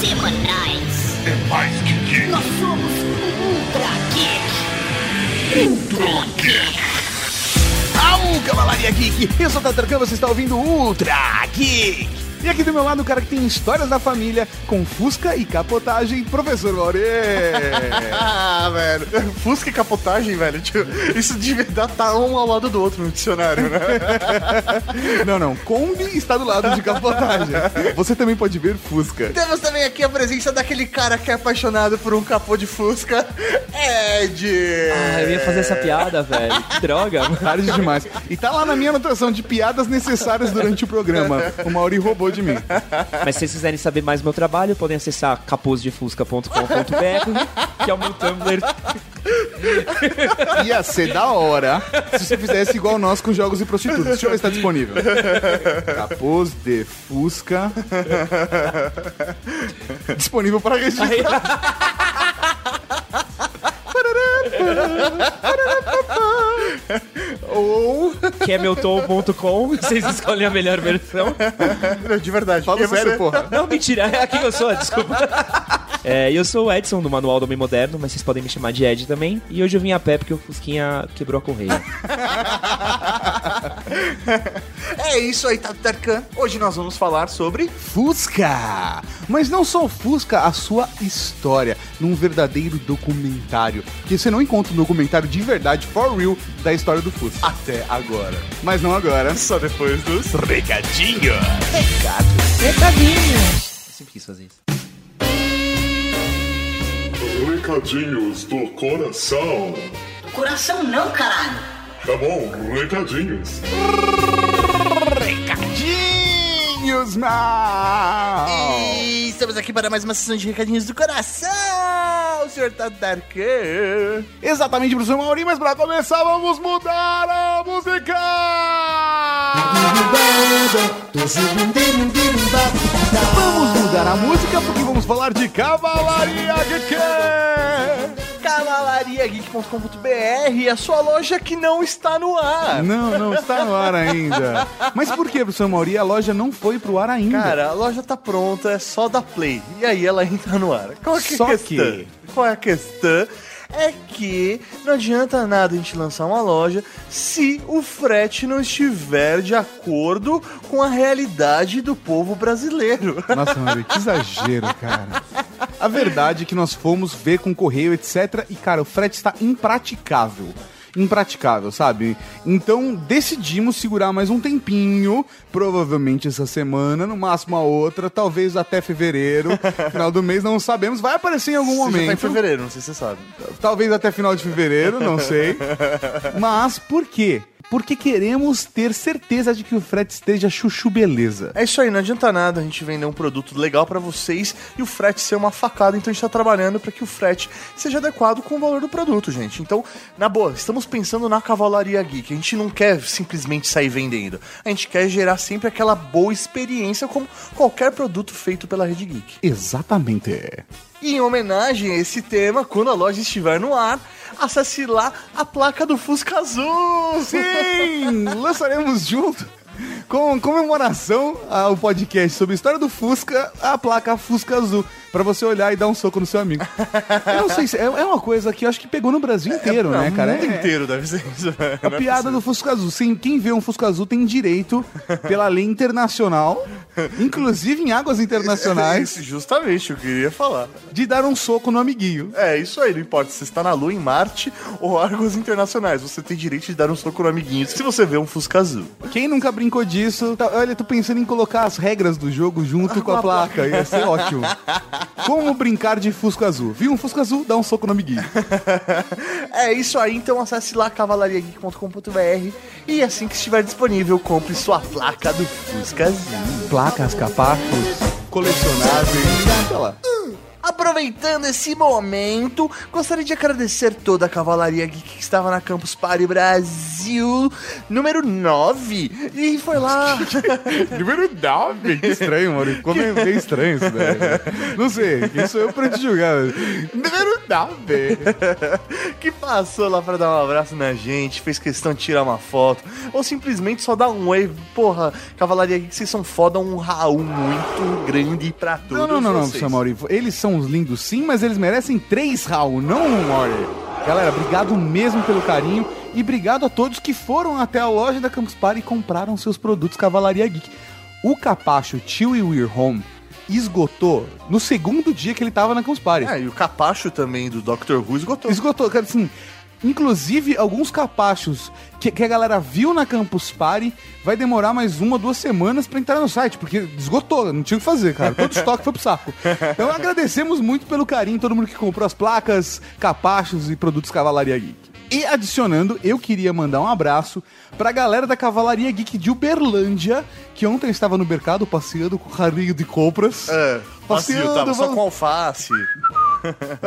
semanais. É mais que geek. Nós somos Ultra Geek. Ultra Geek. Au, Cavalaria Geek! Eu sou o Tatarkan, você está ouvindo Ultra Geek! E aqui do meu lado o cara que tem histórias da família com Fusca e capotagem, professor Maurê! Ah, velho. Fusca e capotagem, velho. Tipo, isso devia estar tá um ao lado do outro no dicionário, né? não, não, Kombi está do lado de capotagem. Você também pode ver Fusca. Temos também aqui a presença daquele cara que é apaixonado por um capô de Fusca, Ed. Ah, eu ia fazer essa piada, velho. Que droga. Tarde demais. E tá lá na minha anotação de piadas necessárias durante o programa. O Mauri roubou de mim. Mas se vocês quiserem saber mais do meu trabalho, podem acessar capozdefusca.com.br, que é o meu Tumblr. Ia ser da hora se você fizesse igual nós com jogos e prostitutas. Deixa eu ver se tá disponível. Capôs de Fusca. disponível para registrar. Ou camelton.com, vocês escolhem a melhor versão. De verdade. Fala E sério, porra. Não, mentira, é aqui que eu sou, desculpa. É, eu sou o Edson do Manual do Homem Moderno, mas vocês podem me chamar de Ed também. E hoje eu vim a pé porque o Fusquinha quebrou a correia. É isso aí, Tatarkan. Hoje nós vamos falar sobre Fusca! Mas não só o Fusca, a sua história, num verdadeiro documentário. Porque você não encontra um documentário de verdade, for real, da história do Fusca. até agora. Mas não agora. Só depois dos Recadinho! Eu sempre quis fazer isso. Recadinhos do coração. Coração não, caralho. Tá bom, recadinhos. Recadinhos, mal! E estamos aqui para mais uma sessão de recadinhos do coração, senhor Tatarkan. Exatamente, professor Mauri, mas pra começar, vamos mudar a música! Vamos mudar a música porque vamos falar de Cavalaria Geek! cavalariageek.com.br, a sua loja que não está no ar. Não, não está no ar ainda. Mas por que, professor Mauri, a loja não foi pro ar ainda? Cara, a loja tá pronta, é só dar play. E aí ela entra no ar. Qual é é Só a questão? que- Qual é a questão? É que não adianta nada a gente lançar uma loja se o frete não estiver de acordo com a realidade do povo brasileiro. Nossa, Mauri, que exagero, cara. A verdade é que nós fomos ver com correio, etc. E, cara, o frete está impraticável. Impraticável, sabe? Então decidimos segurar mais um tempinho, provavelmente essa semana, no máximo a outra, talvez até fevereiro, final do mês, não sabemos, vai aparecer em algum Você já tá em momento. fevereiro, não sei se você sabe. Talvez até final de fevereiro, não sei. Mas por quê? Porque queremos ter certeza de que o frete esteja chuchu beleza. É isso aí, não adianta nada a gente vender um produto legal pra vocês e o frete ser uma facada, então a gente tá trabalhando pra que o frete seja adequado com o valor do produto, gente. Então, na boa, estamos pensando na cavalaria geek. A gente não quer simplesmente sair vendendo. A gente quer gerar sempre aquela boa experiência como qualquer produto feito pela Rede Geek. Exatamente. E em homenagem a esse tema, quando a loja estiver no ar, lá a placa do Fusca Azul. Sim! lançaremos junto com comemoração ao podcast sobre a história do Fusca, a placa Fusca Azul, pra você olhar e dar um soco no seu amigo. Eu não sei se é, é uma coisa que eu acho que pegou no Brasil inteiro, né, cara? O mundo É- inteiro deve ser isso. velho. A piada do Fusca Azul. Sim, quem vê um Fusca Azul tem direito, pela lei internacional, inclusive em águas internacionais, Isso, justamente, eu queria falar. de dar um soco no amiguinho. É, isso aí, não importa se você está na Lua, em Marte ou árguas internacionais. Você tem direito de dar um soco no amiguinho se você vê um Fusca azul. Quem nunca brincou disso? Tá, olha, tô pensando em colocar as regras do jogo junto com a placa. Ia ser ótimo. Como brincar de Fusca Azul? Viu um Fusca Azul? Dá um soco no amiguinho. É isso aí, então acesse lá cavalariageek.com.br e assim que estiver disponível, compre sua placa do Fusca azul. Placas, capacos, colecionáveis. Tá lá. Aproveitando esse momento, gostaria de agradecer toda a Cavalaria Geek que estava na Campus Party Brasil número 9. E foi lá. Número 9. Que estranho, mano. Ficou meio, meio estranho isso, velho. Não sei, quem sou eu pra te julgar? velho? Número 9. que passou lá pra dar um abraço na gente, fez questão de tirar uma foto, ou simplesmente só dar um oi. Porra, Cavalaria Geek, vocês são foda, um Raul muito grande pra todos Não, não, não, não, vocês. Samauri. Eles são os lindos sim, mas eles merecem três Raul, não um Mauri. Galera, obrigado mesmo pelo carinho e obrigado a todos que foram até a loja da Campus Party e compraram seus produtos Cavalaria Geek. O capacho Tio e We're Home esgotou no segundo dia que ele tava na Campus Party. É, e o capacho também do Dr. Who esgotou. Esgotou, cara, assim. Inclusive, alguns capachos que, que a galera viu na Campus Party vai demorar mais uma, duas semanas pra entrar no site, porque esgotou, não tinha o que fazer, cara. Todo estoque foi pro saco. Então agradecemos muito pelo carinho, todo mundo que comprou as placas, capachos e produtos Cavalaria Geek. E adicionando, eu queria mandar um abraço pra galera da Cavalaria Geek de Uberlândia, que ontem estava no mercado passeando com o carrinho de compras. É, Passeando, tava só com alface.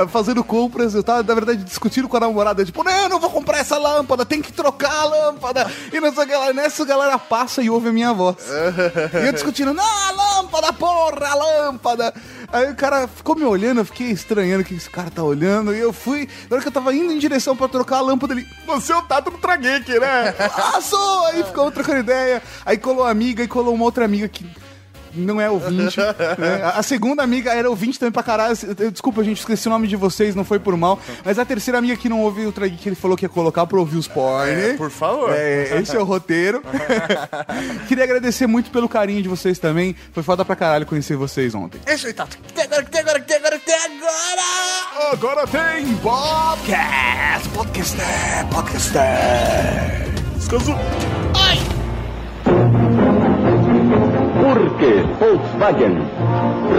fazendo compras, eu tava, na verdade, discutindo com a namorada, tipo, não, eu não vou comprar essa lâmpada, tem que trocar a lâmpada. E que lá. Nessa galera passa e ouve a minha voz. e eu discutindo, não, a lâmpada, porra, a lâmpada. Aí o cara ficou me olhando, eu fiquei estranhando o que esse cara tá olhando. E eu fui, na hora que eu tava indo em direção pra trocar a lâmpada, ele, você é o Tato do Trageek, né? ah, sou! Aí ficou trocando ideia. Aí colou amiga e colou uma outra amiga que não é ouvinte. né? A segunda amiga era ouvinte também pra caralho. Desculpa, gente, esqueci o nome de vocês, não foi por mal. Mas a terceira amiga que não ouviu o Trageek, que ele falou que ia colocar pra ouvir os porn. É, por favor. É, esse é o roteiro. Queria agradecer muito pelo carinho de vocês também. Foi foda pra caralho conhecer vocês ontem. É isso aí, Tato. Tem agora, tem agora, tem agora, tem agora! Agora tem podcast! Podcast! Podcast! Descanso. Porque Volkswagen.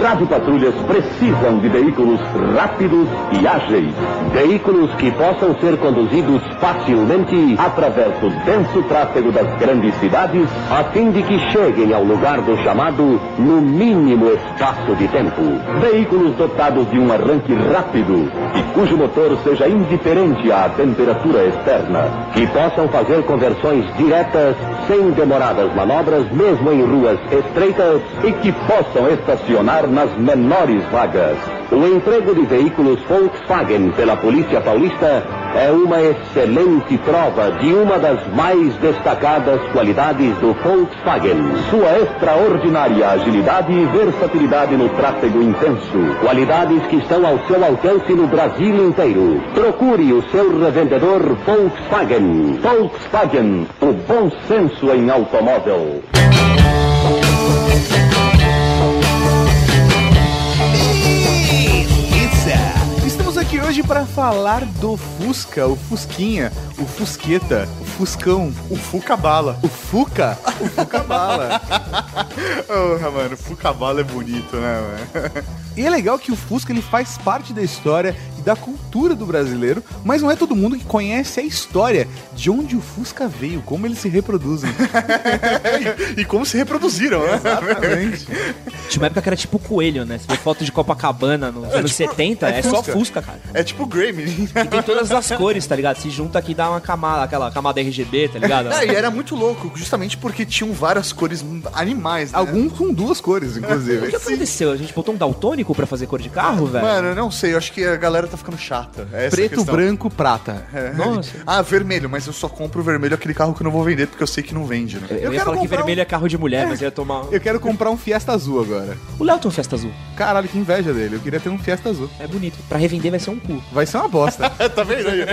Rádio Patrulhas precisam de veículos rápidos e ágeis. Veículos que possam ser conduzidos facilmente através do denso tráfego das grandes cidades, a fim de que cheguem ao lugar do chamado no mínimo espaço de tempo. Veículos dotados de um arranque rápido e cujo motor seja indiferente à temperatura externa. Que possam fazer conversões diretas sem demoradas manobras, mesmo em ruas estreitas, e que possam estacionar nas menores vagas. O emprego de veículos Volkswagen pela Polícia Paulista é uma excelente prova de uma das mais destacadas qualidades do Volkswagen. Sua extraordinária agilidade e versatilidade no tráfego intenso. Qualidades que estão ao seu alcance no Brasil inteiro. Procure o seu revendedor Volkswagen. Volkswagen, o bom senso em automóvel. Aqui hoje para falar do Fusca, o Fusquinha, o Fusqueta, o Fuscão, O Fuca Bala. o Fuca, o Fuca Bala. Porra, mano, Fuca Bala é bonito, né, mano? E é legal que o Fusca ele faz parte da história da cultura do brasileiro, mas não é todo mundo que conhece a história de onde o Fusca veio, como eles se reproduzem. e como se reproduziram, né? Exatamente. Tinha uma época que era tipo coelho, né? Você vê foto de Copacabana nos anos tipo, 70, é é, só Fusca. Cara. É tipo Gremlin. E tem todas as cores, tá ligado? Se junta aqui dá uma camada, aquela camada RGB, tá ligado? É, e era muito louco, justamente porque tinham várias cores animais, né? Alguns com duas cores, O inclusive. que aconteceu? A gente botou um daltônico pra fazer cor de carro, velho? Mano, eu não sei, eu acho que a galera tá ficando chata. É Preto, branco, prata. É. Nossa. Ah, vermelho, mas eu só compro vermelho aquele carro que eu não vou vender porque eu sei que não vende, né? Eu, Eu ia quero falar que comprar vermelho um- é carro de mulher, mas eu ia tomar. Eu quero comprar um Fiesta Azul agora. O Léo tem um Festa Azul. Caralho, que inveja dele. Eu queria ter um Fiesta Azul. É bonito. Pra revender vai ser um cu. Vai ser uma bosta. tá vendo aí?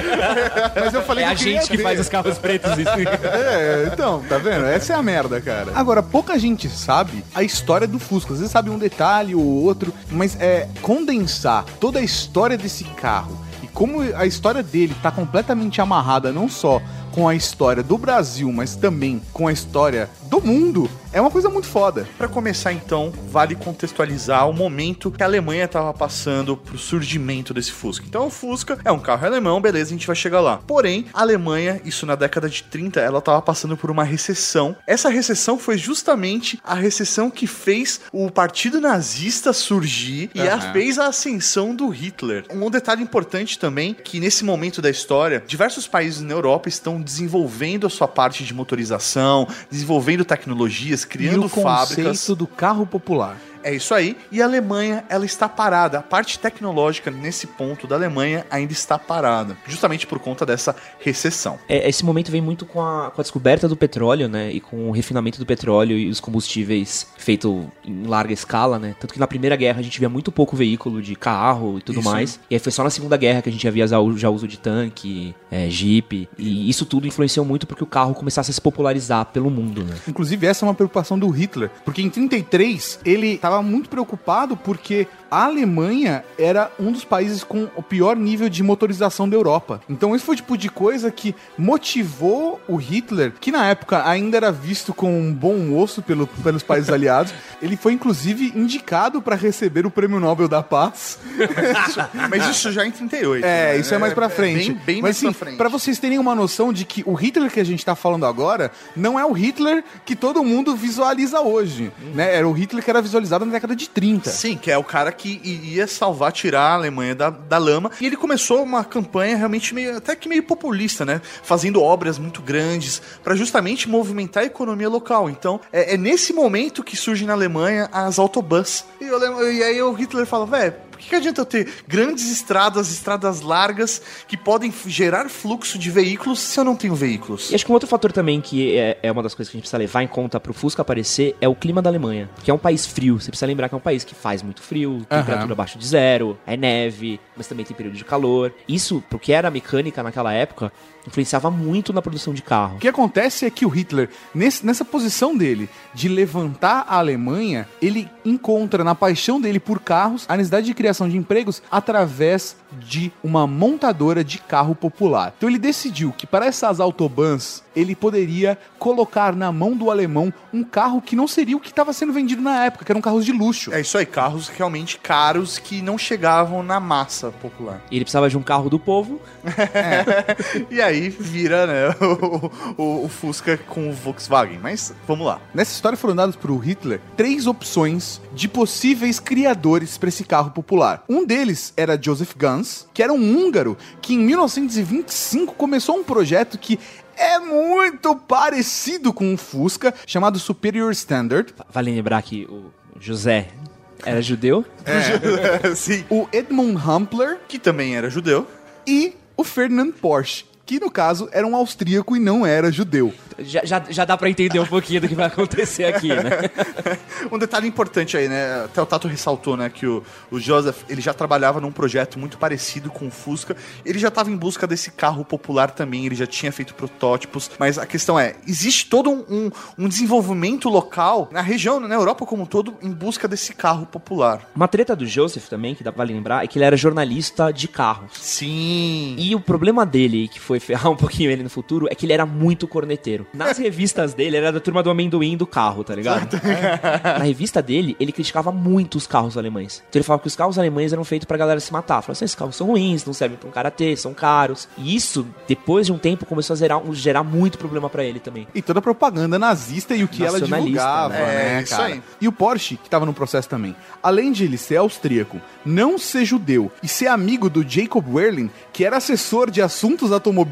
Mas eu falei É que a gente que ter. faz os carros pretos isso. É, então, tá vendo? Essa é a merda, cara. Agora, pouca gente sabe a história do Fusca. Às vezes sabe um detalhe ou outro, mas é condensar toda a história desse carro. E como a história dele tá completamente amarrada não só com a história do Brasil, mas também com a história do mundo, é uma coisa muito foda. Pra começar, então, vale contextualizar o momento que a Alemanha estava passando pro surgimento desse Fusca. Então, o Fusca é um carro alemão, beleza, a gente vai chegar lá. Porém, a Alemanha, isso na década de 30, ela estava passando por uma recessão. Essa recessão foi justamente a recessão que fez o Partido Nazista surgir e a fez a ascensão do Hitler. Um detalhe importante também, que nesse momento da história, diversos países na Europa estão desenvolvendo a sua parte de motorização, desenvolvendo tecnologias, E criando o fábricas. conceito do carro popular. É isso aí. E a Alemanha, ela está parada. A parte tecnológica nesse ponto da Alemanha ainda está parada, justamente por conta dessa recessão. É, esse momento vem muito com a, com a descoberta do petróleo, né? E com o refinamento do petróleo e os combustíveis feito em larga escala, né? Tanto que na Primeira Guerra a gente via muito pouco veículo de carro e tudo Isso. mais. E aí foi só na Segunda Guerra que a gente já via já uso de tanque, é, jeep. E isso tudo influenciou muito porque o carro começasse a se popularizar pelo mundo, né? Inclusive, essa é uma preocupação do Hitler, porque em 33 ele estava muito preocupado porque a Alemanha era um dos países com o pior nível de motorização da Europa. Então, esse foi o tipo de coisa que motivou o Hitler, que na época ainda era visto com um bom osso pelo- pelos países aliados. Ele foi, inclusive, indicado para receber o Prêmio Nobel da Paz. Mas isso já em 38. É, né? isso é mais pra frente. Bem, bem Mas mais assim, pra frente. pra vocês terem uma noção de que o Hitler que a gente tá falando agora não é o Hitler que todo mundo visualiza hoje, né? Era o Hitler que era visualizado na década de 30. Sim, que é o cara que ia salvar, tirar a Alemanha da, da lama. E ele começou uma campanha realmente meio, até que meio populista, né? Fazendo obras muito grandes para justamente movimentar a economia local. Então, é, é nesse momento que surgem na Alemanha as autobus. E, e aí o Hitler fala, velho, por que, adianta eu ter grandes estradas, estradas largas, que podem gerar fluxo de veículos se eu não tenho veículos? E acho que um outro fator também que é, é uma das coisas que a gente precisa levar em conta pro Fusca aparecer é o clima da Alemanha, que é um país frio. Você precisa lembrar que é um país que faz muito frio, temperatura abaixo de zero, é neve, mas também tem período de calor. Isso, pro que era mecânica naquela época, influenciava muito na produção de carro. O que acontece é que o Hitler, nesse- nessa posição dele de levantar a Alemanha, ele encontra na paixão dele por carros a necessidade de criação de empregos através de uma montadora de carro popular. Então ele decidiu que para essas autobans ele poderia colocar na mão do alemão um carro que não seria o que estava sendo vendido na época, que eram carros de luxo. É isso aí, carros realmente caros que não chegavam na massa popular. E ele precisava de um carro do povo, E aí vira, né, o, o- o Fusca com o Volkswagen. Mas vamos lá. Nessa história foram dadas para o Hitler três opções de possíveis criadores para esse carro popular. Um deles era Joseph Gans, que era um húngaro que em 1925 começou um projeto que é muito parecido com o Fusca, chamado Superior Standard. vale lembrar que o José era judeu. Sim. O Edmund Humpler Que também era judeu. e o Ferdinand Porsche, que no caso era um austríaco e não era judeu. Já, já, já dá pra entender um pouquinho do que vai acontecer aqui, né? Um detalhe importante aí, né? Até o Tato ressaltou, né? Que o, o Joseph, ele já trabalhava num projeto muito parecido com o Fusca. Ele já estava em busca desse carro popular também, ele já tinha feito protótipos. Mas a questão é, existe todo um, um, um desenvolvimento local na região, na Europa como um todo, em busca desse carro popular. Uma treta do Joseph também, que dá vale lembrar, é que ele era jornalista de carros. Sim. E o problema dele, que foi ferrar um pouquinho ele no futuro, é que ele era muito corneteiro. Nas revistas dele, ele era da turma do amendoim do carro, tá ligado? Na revista dele, ele criticava muito os carros alemães. Então ele falava que os carros alemães eram feitos pra galera se matar. Falava assim, esses carros são ruins, não servem pra um karatê, são caros. E isso, depois de um tempo, começou a gerar, gerar muito problema pra ele também. E toda a propaganda nazista e o que ela divulgava, né? né, É, cara? aí. E o Porsche, que tava no processo também, além de ele ser austríaco, não ser judeu e ser amigo do Jacob Werling, que era assessor de assuntos automobilísticos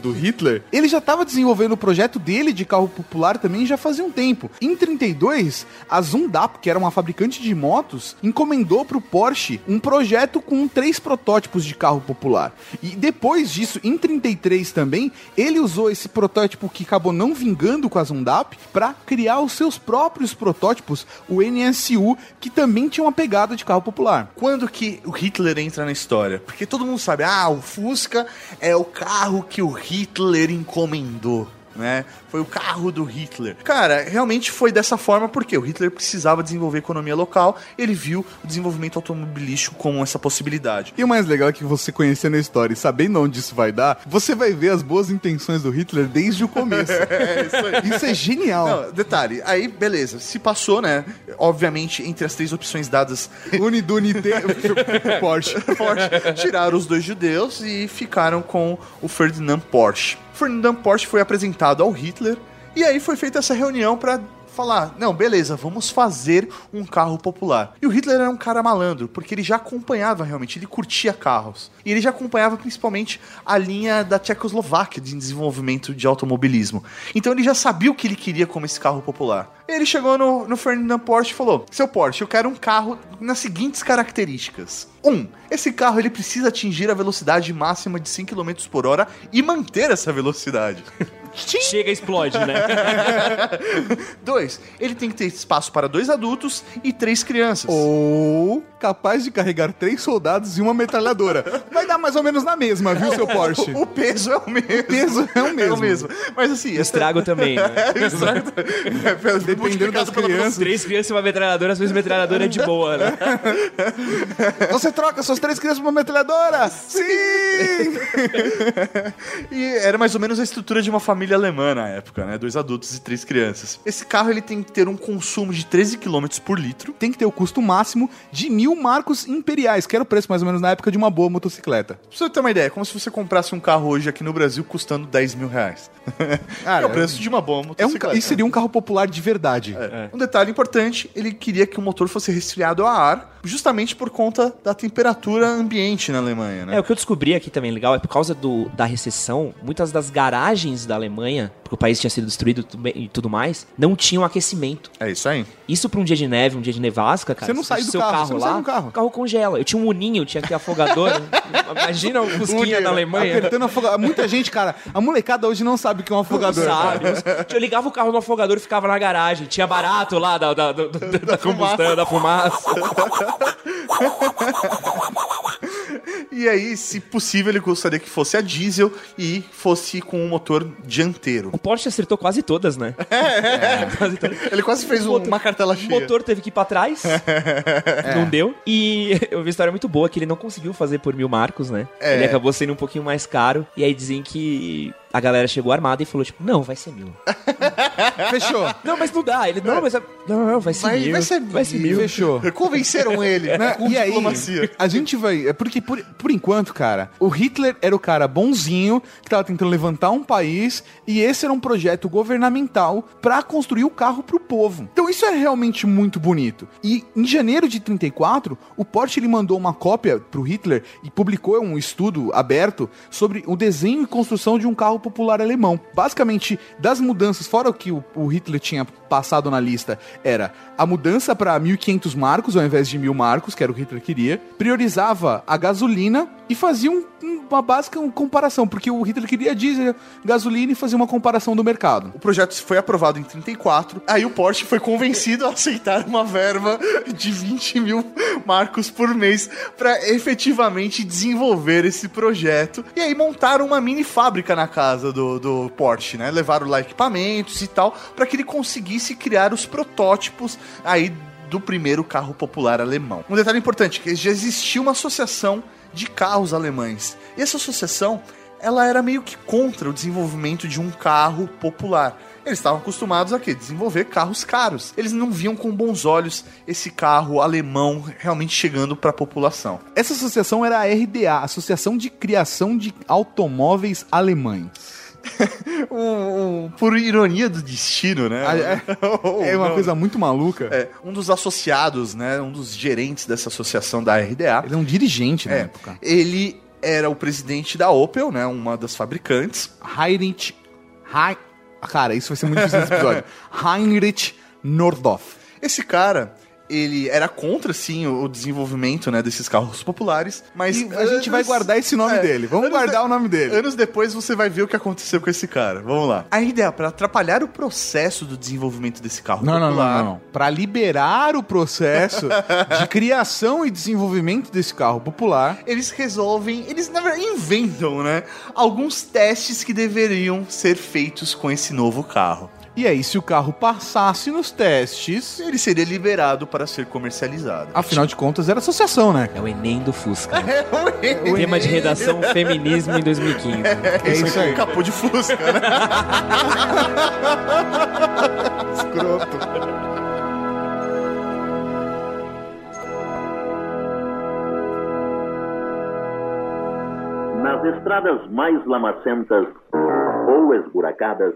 do Hitler, ele já estava desenvolvendo o projeto dele de carro popular também já fazia um tempo. Em 32, a Zundap, que era uma fabricante de motos, encomendou pro Porsche um projeto com três protótipos de carro popular. E depois disso, em 33 também, ele usou esse protótipo que acabou não vingando com a Zundap para criar os seus próprios protótipos, o NSU, que também tinha uma pegada de carro popular. Quando que o Hitler entra na história? Porque todo mundo sabe, ah, o Fusca é o carro que o Hitler encomendou. Né? Foi o carro do Hitler. Cara, realmente foi dessa forma porque o Hitler precisava desenvolver economia local, ele viu o desenvolvimento automobilístico como essa possibilidade. E o mais legal é que você conhecendo a história e sabendo onde isso vai dar, você vai ver as boas intenções do Hitler desde o começo. É isso. Isso é genial. Não, detalhe, aí beleza, se passou, né? Obviamente, entre as três opções dadas, Unidunité Porsche. Porsche tiraram os dois judeus e ficaram com o Ferdinand Porsche. Ferdinand Porsche foi apresentado ao Hitler e aí foi feita essa reunião para falar, não, beleza, vamos fazer um carro popular. E o Hitler era um cara malandro, porque ele já acompanhava realmente, ele curtia carros. E ele já acompanhava principalmente a linha da Tchecoslováquia de desenvolvimento de automobilismo. Então ele já sabia o que ele queria como esse carro popular. Ele chegou no, no Ferdinand Porsche e falou: Seu Porsche, eu quero um carro nas seguintes características. Um, esse carro ele precisa atingir a velocidade máxima de 100 km por hora e manter essa velocidade. Chega e explode, né? Dois, ele tem que ter espaço para dois adultos e três crianças. Ou capaz de carregar três soldados e uma metralhadora. Vai dar mais ou menos na mesma, viu, seu Porsche? O, o peso é o mesmo. O peso é o mesmo. Mas assim, Estrago também, né? É, estrago. É, pelo- Dependendo das crianças. Três crianças e uma metralhadora, às vezes metralhadora é de boa, né? Você troca suas três crianças por uma metralhadora? Sim! E era mais ou menos a estrutura de uma família alemã na época, né? Dois adultos e três crianças. Esse carro ele tem que ter um consumo de 13 km por litro. Tem que ter o custo máximo de mil marcos imperiais, que era o preço mais ou menos na época de uma boa motocicleta. Pra você ter uma ideia, é como se você comprasse um carro hoje aqui no Brasil custando 10 mil reais. Cara, é o preço de uma boa É um, motocicleta. isso seria um carro popular de verdade. É. Um detalhe importante, ele queria que o motor fosse resfriado a ar, justamente por conta da temperatura ambiente na Alemanha, né? É, o que eu descobri aqui também legal é por causa do, da recessão, muitas das garagens da Alemanha, porque o país tinha sido destruído e tudo mais, não tinham aquecimento. É isso aí. Isso pra um dia de neve, um dia de nevasca, cara. Você não sai do seu carro, você não lá, sai do carro. o carro congela. Eu tinha um uninho, tinha que ter afogador. Imagina um fusquinha na Alemanha. Apertando afogador. Muita gente, cara, a molecada hoje não sabe o que é um afogador. Sabe? Eu ligava o carro no afogador e ficava na garagem. Tinha barato lá da, da, da, da- da combustão, da fumaça. E aí, se possível, ele gostaria que fosse a diesel e fosse com um motor dianteiro. O Porsche acertou quase todas, né? É, quase todas. Ele quase fez um- uma cartela O cheia. motor teve que ir pra trás. Não deu. E eu vi uma história muito boa que ele não conseguiu fazer por mil marcos, né? É. Ele acabou sendo um pouquinho mais caro. E aí dizem que a galera chegou armada e falou, tipo, não, vai ser mil. Fechou. não, mas não dá. Ele, não, mas... é- Não, não, vai ser Vai- mil. vai ser vai ser mil. Fechou. Convenceram ele, né? Com e aí, diplomacia. a gente vai. É porque, por, por enquanto, cara, o Hitler era o cara bonzinho que tava tentando levantar um país e esse era um projeto governamental pra construir o carro pro povo. Então isso é realmente muito bonito. E em janeiro de 34, o Porsche ele mandou uma cópia pro Hitler e publicou um estudo aberto sobre o desenho e construção de um carro popular alemão. Basicamente, das mudanças, fora o que o, Hitler tinha passado na lista, era a mudança para 1.500 marcos ao invés de 1.000 marcos, que era o que Hitler queria, priorizava a gasolina e fazia um- uma básica comparação, porque o Hitler queria diesel, gasolina e fazia uma comparação do mercado. O projeto foi aprovado em 34. Aí o Porsche foi convencido a aceitar uma verba de 20 mil marcos por mês para efetivamente desenvolver esse projeto. E aí montaram uma mini fábrica na casa do, do Porsche, né? Levaram lá equipamentos e tal para que ele conseguisse criar os protótipos aí do primeiro carro popular alemão. Um detalhe importante que já existia uma associação de carros alemães. E essa associação ela era meio que contra o desenvolvimento de um carro popular. Eles estavam acostumados a quê? Desenvolver carros caros. Eles não viam com bons olhos esse carro alemão realmente chegando para a população. Essa associação era a RDA, Associação de Criação de Automóveis Alemães. Um- um- por ironia do destino, né? Ah, é- É uma não. coisa muito maluca. É, um dos associados, né? Um dos gerentes dessa associação da RDA. Ele é um dirigente na É, época. ele era o presidente da Opel, né? Uma das fabricantes. Heinrich. Hein... Cara, isso vai ser muito difícil nesse episódio. Heinrich Nordhoff. Esse cara, ele era contra, sim, o desenvolvimento né, desses carros populares, mas E a gente vai anos- guardar esse nome é, dele. Vamos anos guardar de- o nome dele. Anos depois você vai ver o que aconteceu com esse cara. Vamos lá. A ideia para atrapalhar o processo do desenvolvimento desse carro Não, não, não, popular. não, não. Para liberar o processo de criação e desenvolvimento desse carro popular, Eles resolvem, eles na verdade inventam, né, alguns testes que deveriam ser feitos com esse novo carro. E aí se o carro passasse nos testes, Ele seria liberado para ser comercializado. afinal de contas era associação, né? É o Enem do Fusca. É o Tema de redação feminismo em 2015. É isso aí. Capô de Fusca, né? Escroto. Nas estradas mais lamacentas ou esburacadas,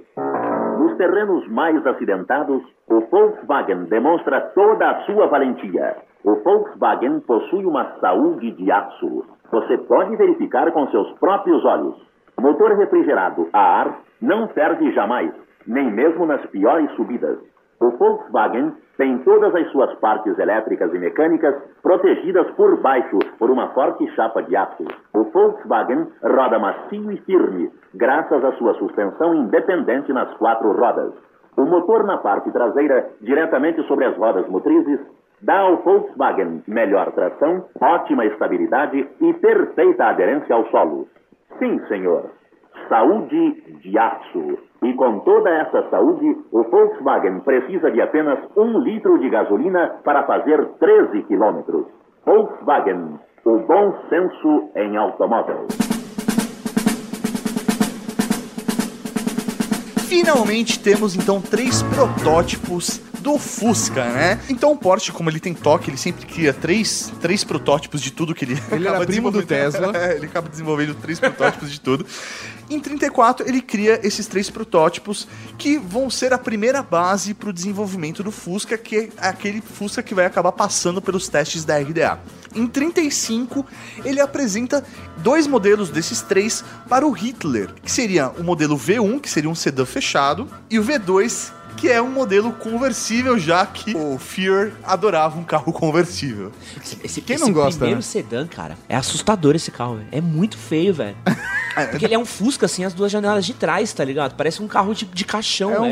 nos terrenos mais acidentados, o Volkswagen demonstra toda a sua valentia. O Volkswagen possui uma saúde de aço. Você pode verificar com seus próprios olhos. Motor refrigerado a ar não perde jamais, nem mesmo nas piores subidas. O Volkswagen tem todas as suas partes elétricas e mecânicas protegidas por baixo por uma forte chapa de aço. O Volkswagen roda macio e firme, graças à sua suspensão independente nas quatro rodas. O motor na parte traseira, diretamente sobre as rodas motrizes, dá ao Volkswagen melhor tração, ótima estabilidade e perfeita aderência ao solo. Sim, senhor. Saúde de aço. E com toda essa saúde, o Volkswagen precisa de apenas um litro de gasolina para fazer 13 quilômetros. Volkswagen, o bom senso em automóvel. Finalmente temos então três protótipos do Fusca, né? Então o Porsche, como ele tem toque, ele sempre cria três, três protótipos de tudo que ele Ele era acaba primo do desenvolvendo. Tesla. É, ele acaba desenvolvendo três protótipos de tudo. Em 34, ele cria esses três protótipos que vão ser a primeira base para o desenvolvimento do Fusca, que é aquele Fusca que vai acabar passando pelos testes da RDA. Em 35, ele apresenta dois modelos desses três para o Hitler, que seria o modelo V1, que seria um sedã fechado, e o V2, que é um modelo conversível, já que o Fear adorava um carro conversível. Esse, esse- Quem esse não gosta, primeiro né? sedã, cara, é assustador esse carro, velho. É muito feio, velho. Porque ele é um Fusca, assim, as duas janelas de trás, tá ligado? Parece um carro de, de caixão, É, um, é,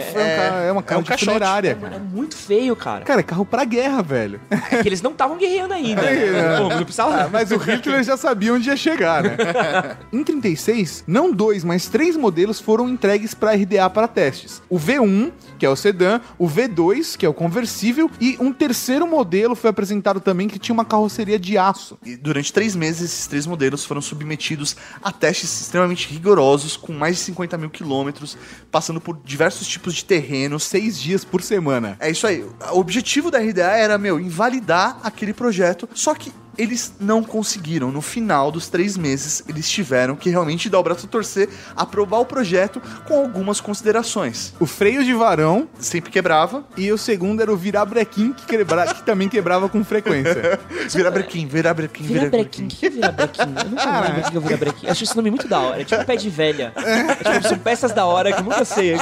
é, é uma carro um de caixote. funerária, é, cara. é muito feio, cara. Cara, é carro pra guerra, velho. É que eles não estavam guerreando ainda. né? Pô, não precisava. Ah, mas o Hitler já sabia onde ia chegar, né? em 36, não dois, mas três modelos foram entregues para RDA para testes. O V1, que é o sedã, o V2, que é o conversível, e um terceiro modelo foi apresentado também que tinha uma carroceria de aço. E durante três meses, esses três modelos foram submetidos a testes extremamente rigorosos, com mais de 50 mil quilômetros, passando por diversos tipos de terrenos. Seis dias por semana. É isso aí. O objetivo da RDA era, meu, invalidar aquele projeto, só que eles não conseguiram. No final dos três meses, eles tiveram que realmente dar o braço a torcer, aprovar o projeto com algumas considerações. O freio de varão Sempre quebrava. e o segundo era o virabrequim, que, quebra... que também quebrava com frequência. Virar brequim, virar brequim, Vira virar brequim. brequim. O que é vira brequim? Eu nunca lembro o que é vira brequim. Acho esse nome muito da hora. É tipo pé de velha. É tipo, são peças da hora que eu nunca sei.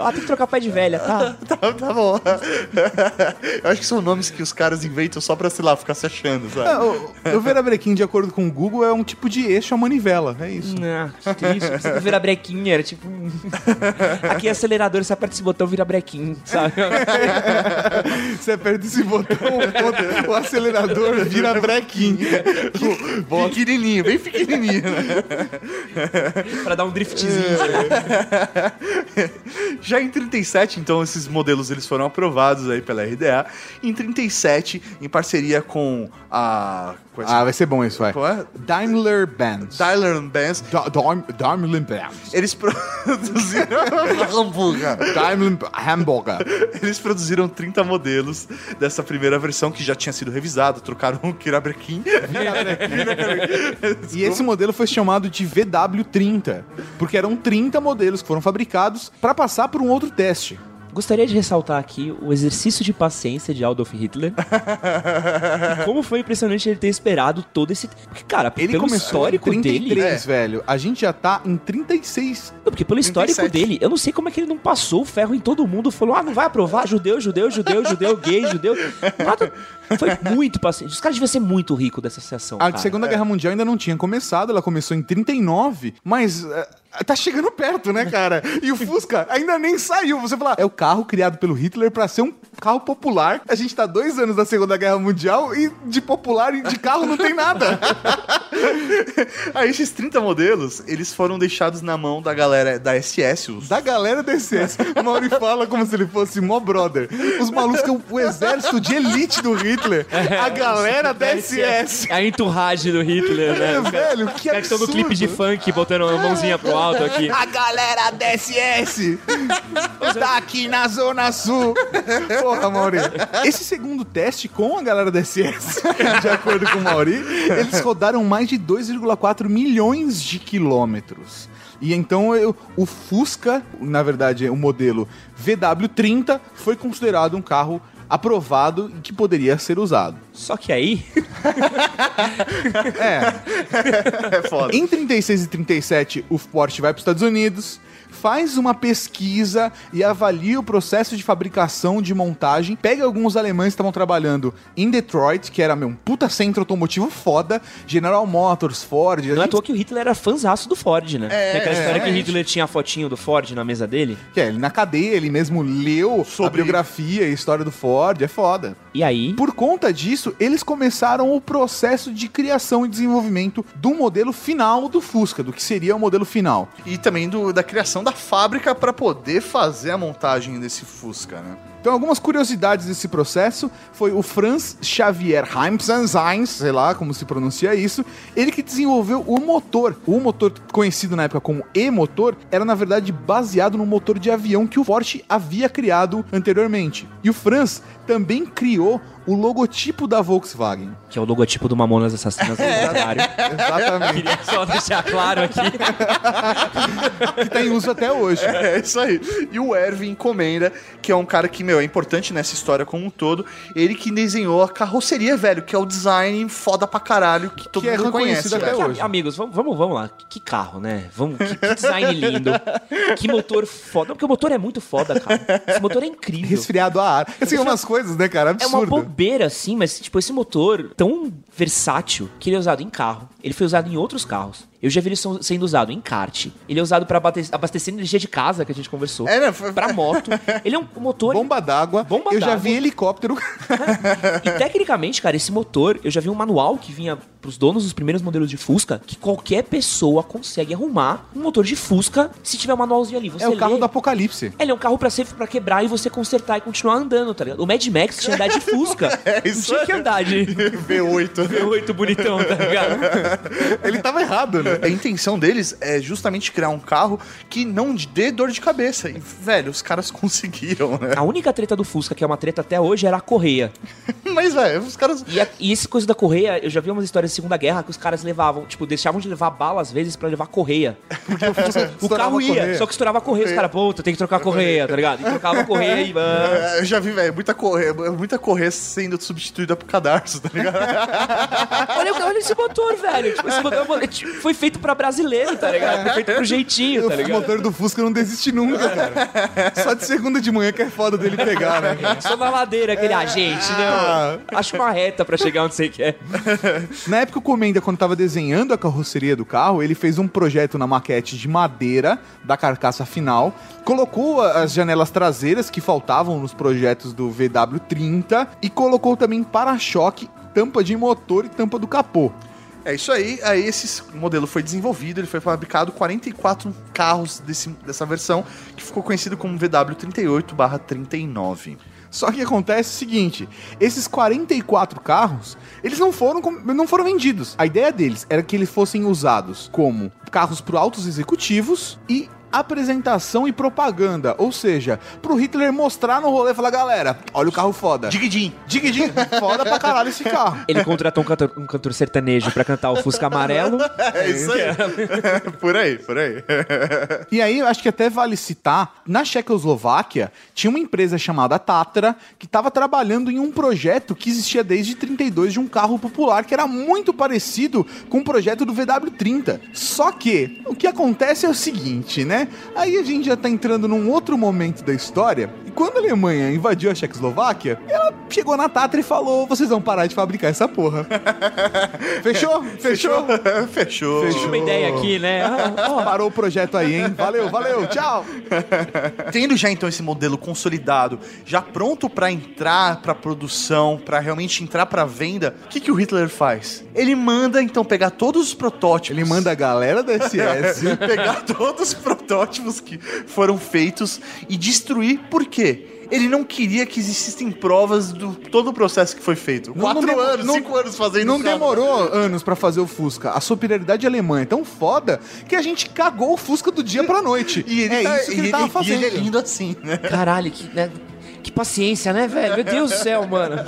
Ah, tem que trocar pé de velha, tá? Tá, tá bom. Eu acho que são nomes que os caras inventam só pra, sei lá, ficar se achando, sabe? Ah, o, virabrequim, de acordo com o Google, é um tipo de eixo a manivela. É isso. Não, que triste. Virar brequinha era tipo. Aqui é acelerador, você aperta esse botão, vira brequim, sabe? Você aperta esse botão, o, acelerador vira brequim. Pequenininho, bem pequenininho. né? pra dar um driftzinho. Já em 37, então, esses modelos eles foram aprovados aí pela RDA. Em 37, em parceria com a... essa- Ah, vai ser bom isso, vai. Qual é? Daimler Benz. Daimler Benz, Da- Daim- Daimler Benz. eles produziram... Hambúrguer. Daimler Hamburger. Eles produziram 30 modelos dessa primeira versão que já tinha sido revisada, trocaram o Kirabrekin. E esse modelo foi chamado de VW30, porque eram 30 modelos que foram fabricados para passar por um outro teste. Gostaria de ressaltar aqui o exercício de paciência de Adolf Hitler. Como foi impressionante ele ter esperado todo esse. Porque, cara, Ele pelo histórico em 33, dele. velho. A gente já tá em 36. Não, porque pelo histórico 37. dele, eu não sei como é que ele não passou o ferro em todo mundo. Falou, ah, não vai aprovar judeu, judeu, judeu, judeu, gay, judeu. Nada. Foi muito paciente. Os caras deviam ser muito ricos dessa associação. A cara. Segunda Guerra Mundial ainda não tinha começado, ela começou em 39, mas eh, tá chegando perto, né, cara? E o Fusca ainda nem saiu. Você fala, é o carro criado pelo Hitler pra ser um carro popular. A gente tá dois anos da Segunda Guerra Mundial e de popular e de carro não tem nada. Aí esses 30 modelos, eles foram deixados na mão da galera da SS, os Da galera da SS. O Mauri fala como se ele fosse mó brother. Os malucos que é o, exército de elite do Hitler. A galera da SS. É a enturragem do Hitler, né? É, velho, que Os caras que estão no absurdo. clipe de funk botando a mãozinha pro alto aqui. A galera da SS tá aqui na Zona Sul. Porra, Mauri. Esse segundo teste com a galera da SS, de acordo com o Mauri, eles rodaram mais de 2,4 milhões de quilômetros. E então eu- o Fusca, na verdade, o modelo VW30, foi considerado um carro aprovado e que poderia ser usado. Só que aí, É, é foda. Em 36 e 37, o Porsche vai para os Estados Unidos, faz uma pesquisa e avalia o processo de fabricação de montagem. Pega alguns alemães que estavam trabalhando em Detroit, que era meu, um puta centro automotivo foda, General Motors, Ford. a não é à gente- toa que o Hitler era fãzaço do Ford, né? Tem aquela história que realmente. Hitler tinha a fotinho do Ford na mesa dele. que é, ele na cadeia, ele mesmo leu a Sobre- biografia e a história do Ford, é foda. E aí, Por conta disso, eles começaram o processo de criação e desenvolvimento do modelo final do Fusca, do que seria o modelo final. E também do, da criação da fábrica pra poder fazer a montagem desse Fusca, né? Então, algumas curiosidades desse processo foi o Franz Xavier Heimsanzheins, sei lá como se pronuncia isso, ele que desenvolveu o motor. O motor conhecido na época como E-motor era na verdade baseado no motor de avião que o Porsche havia criado anteriormente. E o Franz também criou o logotipo da Volkswagen. que é o logotipo do Mamonas Assassinas do Cenário. Exatamente. Queria só deixar claro aqui. que tá em uso até hoje. É isso aí. E o Erwin Comenda, que é um cara que, meu, é importante nessa história como um todo. Ele que desenhou a carroceria, velho, que é o design foda pra caralho que todo Que é mundo conhece. reconhecido até velho. hoje. Amigos, vamos, vamos, vamos lá. Que carro, né? Vamos, que, que design lindo. Que motor foda. Não, porque o motor é muito foda, cara. Esse motor é incrível. Resfriado a ar. Assim, umas coisas, né, cara? É uma Absurdo. bobeira, assim, mas, tipo, esse motor tão versátil que ele é usado em carro. Ele foi usado em outros carros. Eu já vi ele sendo usado em kart. Ele é usado pra abate- abastecer energia de casa, que a gente conversou. É, né? Foi- Pra moto. Ele é um motor... Bomba d'água. Bomba Eu já d'água. vi helicóptero. E tecnicamente, cara, esse motor, eu já vi um manual que vinha pros donos dos primeiros modelos de Fusca, que qualquer pessoa consegue arrumar um motor de Fusca se tiver um manualzinho ali. Você É o carro lê, do apocalipse. Ele é um carro pra, ser, pra quebrar e você consertar e continuar andando, tá ligado? O Mad Max tinha andar de Fusca. É Não tinha que andar de V8. V8 bonitão, tá ligado? Ele tava errado, né? A intenção deles é justamente criar um carro que não dê dor de cabeça. E, velho, os caras conseguiram, né? A única treta do Fusca, que é uma treta até hoje, era a correia. Mas, velho, os caras. E, a, e essa coisa da correia, eu já vi umas histórias da Segunda Guerra que os caras levavam, tipo, deixavam de levar bala às vezes pra levar correia. o Estourava carro ia, correia. só que estourava a correia. Os caras, puta, tem que trocar a correia, tá ligado? E trocava a correia e. ah, É, Eu já vi, velho, muita correia, muita correia sendo substituída por cadarço, tá ligado? olha, olha esse motor, velho. Tipo, esse motor é, tipo, foi feito pra brasileiro, tá ligado? Foi feito pro jeitinho, tá o ligado? motor do Fusca não desiste nunca, cara. Só de segunda de manhã que é foda dele pegar, né? cara? Só na ladeira, aquele, ah, gente, não. Acho uma reta pra chegar onde você quer. Na época, o Comenda, quando tava desenhando a carroceria do carro, ele fez um projeto na maquete de madeira da carcaça final, colocou as janelas traseiras que faltavam nos projetos do VW30 e colocou também para-choque, tampa de motor e tampa do capô. É isso aí. Aí esse modelo foi desenvolvido, ele foi fabricado 44 carros desse, dessa versão, que ficou conhecido como VW38/39. Só que acontece o seguinte: esses 44 carros, eles não foram, não foram vendidos. A ideia deles era que eles fossem usados como carros para altos executivos e apresentação e propaganda. Ou seja, pro Hitler mostrar no rolê e falar, galera, olha o carro foda. Digidin. Digidinho, foda pra caralho esse carro. Ele contratou um cantor, um cantor sertanejo pra cantar o Fusca Amarelo. É isso aí. por aí, por aí. E aí, eu acho que até vale citar, na Checoslováquia, tinha uma empresa chamada Tatra, que estava trabalhando em um projeto que existia desde 32 de um carro popular, que era muito parecido com o projeto do VW30. Só que, o que acontece é o seguinte, né? Aí a gente já tá entrando num outro momento da história, e quando a Alemanha invadiu a Checoslováquia, ela chegou na Tatra e falou, vocês vão parar de fabricar essa porra. Fechou? Fechou? Fechou. Tive uma ideia aqui, né? Ah, ó, Parou o projeto aí, hein? Valeu, valeu, tchau! Tendo já então esse modelo consolidado, já pronto pra entrar pra produção, pra realmente entrar pra venda, o que, que o Hitler faz? Ele manda então pegar todos os protótipos. Ele manda a galera da SS pegar todos os protótipos que foram feitos e destruir. Por quê? Ele não queria que existissem provas do todo o processo que foi feito. Não- Quatro não anos, não- cinco anos fazendo Não demorou anos pra fazer o Fusca. A superioridade alemã é tão foda que a gente cagou o Fusca do dia pra noite. E ele, é tá- isso que e ele tava e fazendo. ele é lindo assim, né? caralho, que, né? Que paciência, né, velho? Meu Deus do céu, mano.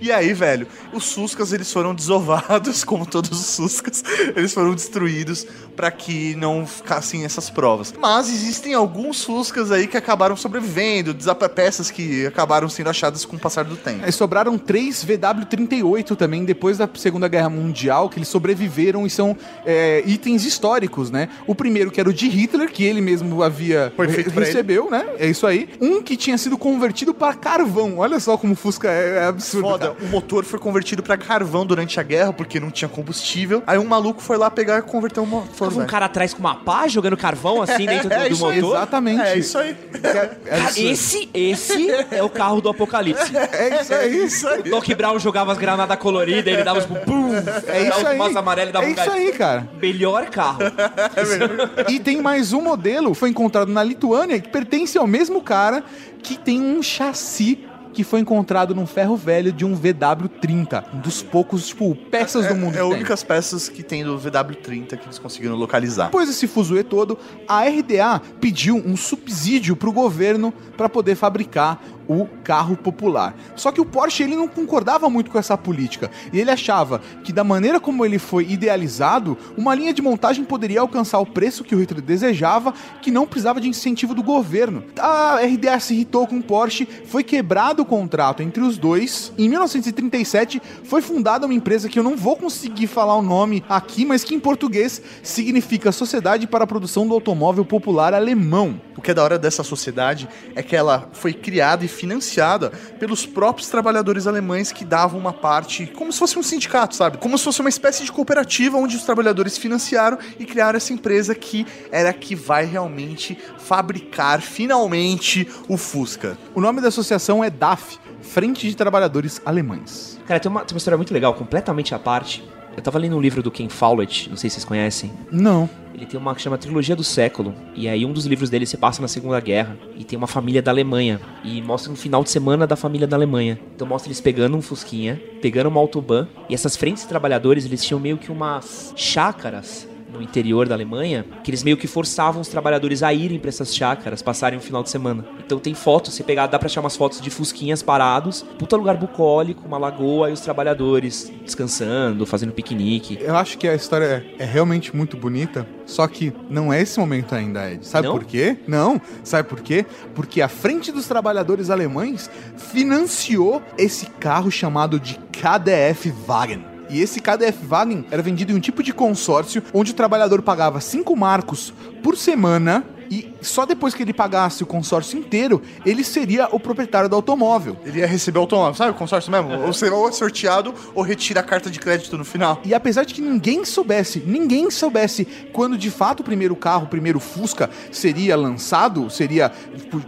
E aí, velho, os Fuscas eles foram desovados, como todos os Fuscas, eles foram destruídos pra que não ficassem essas provas. Mas existem alguns Fuscas aí que acabaram sobrevivendo, peças que acabaram sendo achadas com o passar do tempo. Aí sobraram três VW-38 também, depois da Segunda Guerra Mundial, que eles sobreviveram e são é, itens históricos, né? O primeiro que era o de Hitler, que ele mesmo havia Foi feito pra recebeu, né? É isso aí. Um que tinha sido convertido para carvão. Olha só como o Fusca é, é absurdo. Foda, cara. o motor foi convertido pra carvão durante a guerra porque não tinha combustível. Aí um maluco foi lá pegar e converter o motor. Tava um cara atrás com uma pá jogando carvão assim dentro do, É do aí, motor. Exatamente. É isso aí. É, é esse, esse é o carro do apocalipse. É isso aí. É isso aí. Doc Brown jogava as granadas coloridas, ele dava tipo, pum, É isso aí. fumaça amarela e dava é um isso aí, cara. Melhor carro. E tem mais um modelo, foi encontrado na Lituânia, que pertence ao mesmo cara, que tem um chassi que foi encontrado num ferro velho de um VW30. Um dos poucos, tipo, peças do mundo. É tem. únicas peças que tem do VW30 que eles conseguiram localizar. Depois desse fuzuê todo, a RDA pediu um subsídio pro governo para poder fabricar o carro popular. Só que o Porsche ele não concordava muito com essa política e ele achava que da maneira como ele foi idealizado, uma linha de montagem poderia alcançar o preço que o Hitler desejava, que não precisava de incentivo do governo. A RDA se irritou com o Porsche, foi quebrado o contrato entre os dois. Em 1937 foi fundada uma empresa que eu não vou conseguir falar o nome aqui, mas que em português significa Sociedade para a Produção do Automóvel Popular Alemão. O que é da hora dessa sociedade é que ela foi criada e financiada pelos próprios trabalhadores alemães que davam uma parte, como se fosse um sindicato, sabe? Como se fosse uma espécie de cooperativa onde os trabalhadores financiaram e criaram essa empresa que era que vai realmente fabricar finalmente o Fusca. O nome da associação é DAF, Frente de Trabalhadores Alemães. Cara, tem uma, tem uma história muito legal, completamente à parte. Eu tava lendo um livro do Ken Follett, não sei se vocês conhecem. Não. Ele tem uma que chama Trilogia do Século. E aí um dos livros dele se passa na Segunda Guerra. E tem uma família da Alemanha. E mostra um final de semana da família da Alemanha. Então mostra eles pegando um Fusquinha, pegando uma autobahn. E essas frentes de trabalhadores, eles tinham meio que umas chácaras no interior da Alemanha, que eles meio que forçavam os trabalhadores a irem pra essas chácaras, passarem o final de semana. Então tem fotos, você pegar, dá pra achar umas fotos de fusquinhas parados, puta lugar bucólico, uma lagoa e os trabalhadores descansando, fazendo piquenique. Eu acho que a história é realmente muito bonita, só que não é esse momento ainda, Ed. Sabe Não? por quê? Não. Sabe por quê? Porque a Frente dos Trabalhadores Alemães financiou esse carro chamado de KDF Wagen. E esse KDF Wagen era vendido em um tipo de consórcio onde o trabalhador pagava 5 marcos por semana e só depois que ele pagasse o consórcio inteiro, ele seria o proprietário do automóvel. Ele ia receber o automóvel, sabe o consórcio mesmo? Ou você ou é sorteado ou retira a carta de crédito no final. E apesar de que ninguém soubesse, ninguém soubesse quando de fato o primeiro carro, o primeiro Fusca seria lançado, seria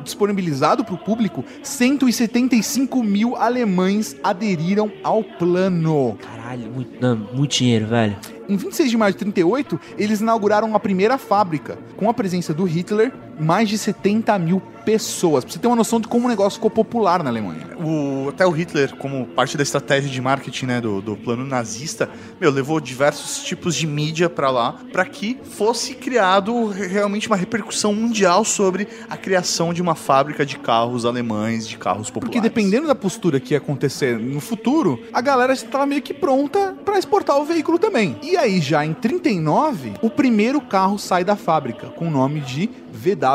disponibilizado para o público, 175 mil alemães aderiram ao plano. Caralho, muito, não, muito dinheiro, velho. Em 26 de maio de 38, eles inauguraram a primeira fábrica, com a presença do Hitler mais de 70 mil pessoas. Pra você ter uma noção de como o negócio ficou popular na Alemanha. O, até o Hitler, como parte da estratégia de marketing né, do, do plano nazista, meu, levou diversos tipos de mídia pra lá para que fosse criado realmente uma repercussão mundial sobre a criação de uma fábrica de carros alemães, de carros populares. Porque dependendo da postura que ia acontecer no futuro, a galera estava meio que pronta para exportar o veículo também. E aí, já em 39, o primeiro carro sai da fábrica com o nome de VW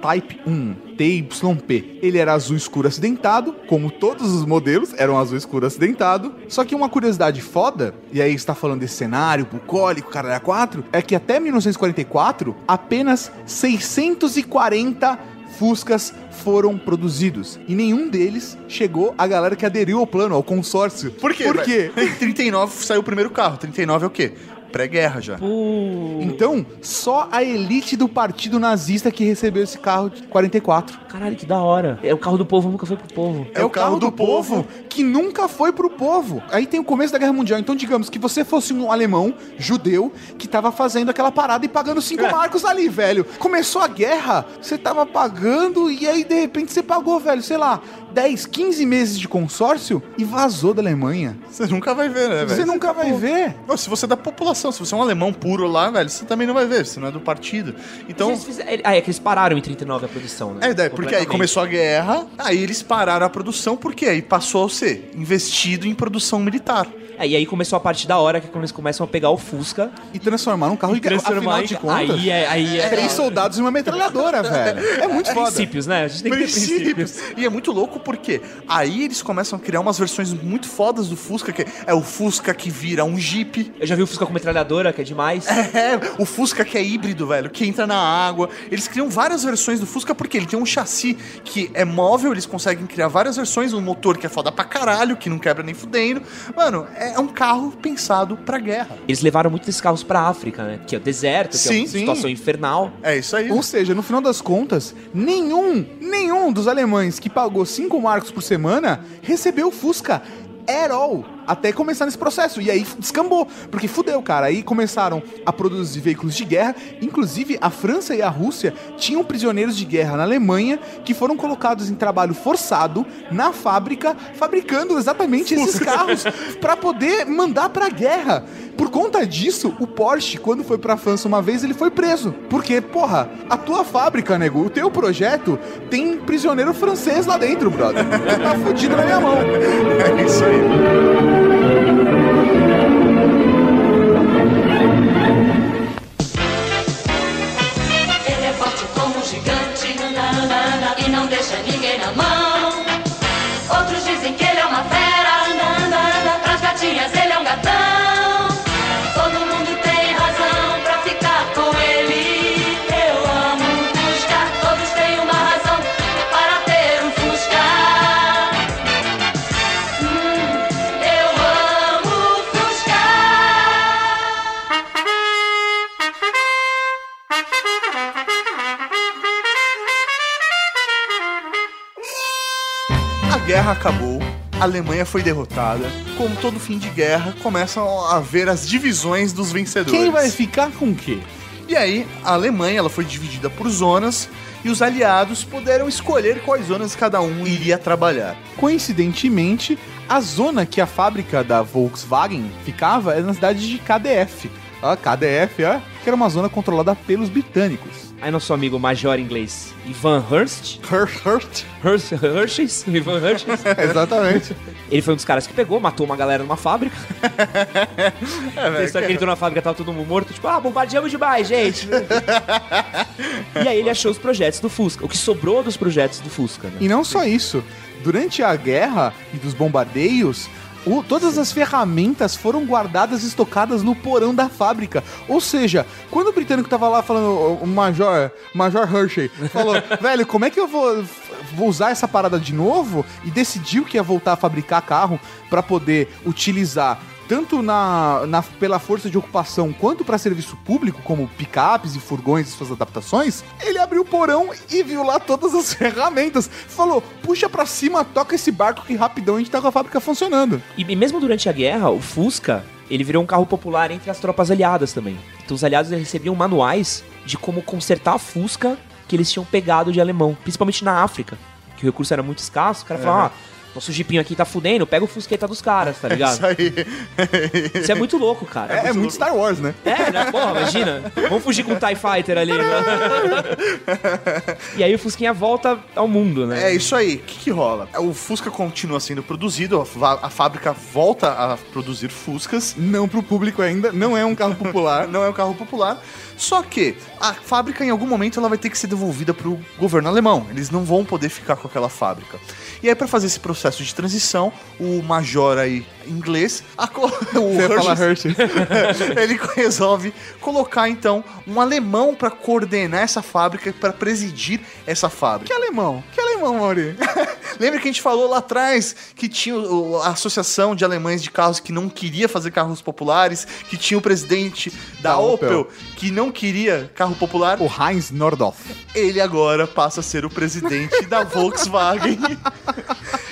Type 1, TYP. Ele era azul escuro acidentado, como todos os modelos eram azul escuro acidentado. Só que uma curiosidade foda, e aí está falando desse cenário bucólico, caralho, 4, é que até 1944, apenas 640 Fuscas foram produzidos e nenhum deles chegou à galera que aderiu ao plano, ao consórcio. Por quê? Por quê? velho? Em 39 saiu o primeiro carro. 39 é o quê? Pré-guerra já. Pô, Então, só a elite do partido nazista que recebeu esse carro de 44. caralho, que da hora. É o carro do povo, nunca foi pro povo. É, o carro, do, povo, que nunca foi pro povo. Aí tem o começo da Guerra Mundial. Então, digamos que você fosse um alemão judeu que tava fazendo aquela parada e pagando cinco marcos ali, velho. Começou a guerra, você tava pagando e aí de repente você pagou, velho, sei lá, 10, 15 meses de consórcio e vazou da Alemanha. Você nunca vai ver, né, velho? Você nunca vai ver. Não, se você é da população, se você é um alemão puro lá, velho, você também não vai ver, você não é do partido. Então. Fizeram- Ah, é que eles pararam em 39 a produção, né? É, porque aí começou a guerra, aí eles pararam a produção, porque aí passou a ser investido em produção militar. É, e aí começou a parte da hora, que é quando eles começam a pegar o Fusca E transformar num carro de guerra. Afinal em... de contas, Aí é... Aí é... três soldados e uma metralhadora, velho. É muito foda. Princípios, né? A gente tem que ter princípios. princípios. E é muito louco porque aí eles começam a criar umas versões muito fodas do Fusca, que é o Fusca que vira um Jeep. Eu já vi o Fusca com metralhadora, que é demais. É, o Fusca que é híbrido, velho, que entra na água. Eles criam várias versões do Fusca porque ele tem um chassi que é móvel, eles conseguem criar várias versões, um motor que é foda pra caralho, que não quebra nem fudendo. Mano, é um carro pensado pra guerra. Eles levaram muito desses carros pra África, né? Que é o deserto, que é Sim, uma sim. situação infernal. É isso aí. Ou seja, no final das contas, nenhum, nenhum dos alemães que pagou 5 marcos por semana recebeu Fusca at all. Até começar nesse processo. E aí descambou. Porque fudeu, cara. Aí começaram a produzir veículos de guerra. Inclusive, a França e a Rússia tinham prisioneiros de guerra na Alemanha que foram colocados em trabalho forçado na fábrica, fabricando exatamente esses carros para poder mandar pra guerra. Por conta disso, o Porsche, quando foi pra França uma vez, ele foi preso. Porque, porra, a tua fábrica, nego, o teu projeto tem prisioneiro francês lá dentro, brother. tá fudido na minha mão. É isso aí. thank you. Acabou, a Alemanha foi derrotada. Como todo fim de guerra, começam a ver as divisões dos vencedores. Quem vai ficar com o quê? E aí, a Alemanha ela foi dividida por zonas e os aliados puderam escolher quais zonas cada um iria trabalhar. Coincidentemente, a zona que a fábrica da Volkswagen ficava era na cidade de KDF. Ó, KDF, ó, que era uma zona controlada pelos britânicos. Aí nosso amigo major inglês, Ivan Hurst, Hurt, Hurst Hirschs, Ivan Hurst, Exatamente. ele foi um dos caras que pegou, matou uma galera numa fábrica. É, A história que ele entrou na fábrica, tava todo mundo morto, tipo, ah, bombardeamos demais, gente. e aí ele achou os projetos do Fusca, o que sobrou dos projetos do Fusca, né? E não só isso. Durante a guerra e dos bombardeios, o- todas as ferramentas foram guardadas e estocadas no porão da fábrica. Ou seja, quando o britânico tava lá falando, o- o Major, Major Hershey, falou, velho, como é que eu vou, vou usar essa parada de novo? E decidiu que ia voltar a fabricar carro para poder utilizar tanto na, na- pela força de ocupação quanto para serviço público, como picapes e furgões e suas adaptações, ele abriu o porão e viu lá todas as ferramentas. Falou: puxa pra cima, toca esse barco que rapidão a gente tá com a fábrica funcionando. E, e mesmo durante a guerra, o Fusca, ele virou um carro popular entre as tropas aliadas também. Então os aliados recebiam manuais de como consertar a Fusca que eles tinham pegado de alemão, principalmente na África, que o recurso era muito escasso. O cara falava, ah, nosso jipinho aqui tá fudendo, pega o fusqueta dos caras, tá ligado? Isso aí. Isso é muito louco, cara. É, é muito Star Wars, né? É, né? Porra, imagina. Vamos fugir com o TIE Fighter ali. né? e aí o Fusquinha volta ao mundo, né? É isso aí. O que, que rola? O Fusca continua sendo produzido, a fábrica volta a produzir Fuscas. Não pro público ainda, não é um carro popular. Não é um carro popular. Só que a fábrica, em algum momento, ela vai ter que ser devolvida pro governo alemão. Eles não vão poder ficar com aquela fábrica. E aí, para fazer esse processo de transição, o major aí inglês, a o Hershey. ele resolve colocar então um alemão para coordenar essa fábrica, para presidir essa fábrica. Que alemão? Que alemão, Mauri? Lembra que a gente falou lá atrás que tinha a Associação de Alemães de Carros que não queria fazer carros populares, que tinha o presidente da, Da Opel, Opel. que não queria carro popular? O Heinz Nordhoff. Ele agora passa a ser o presidente da Volkswagen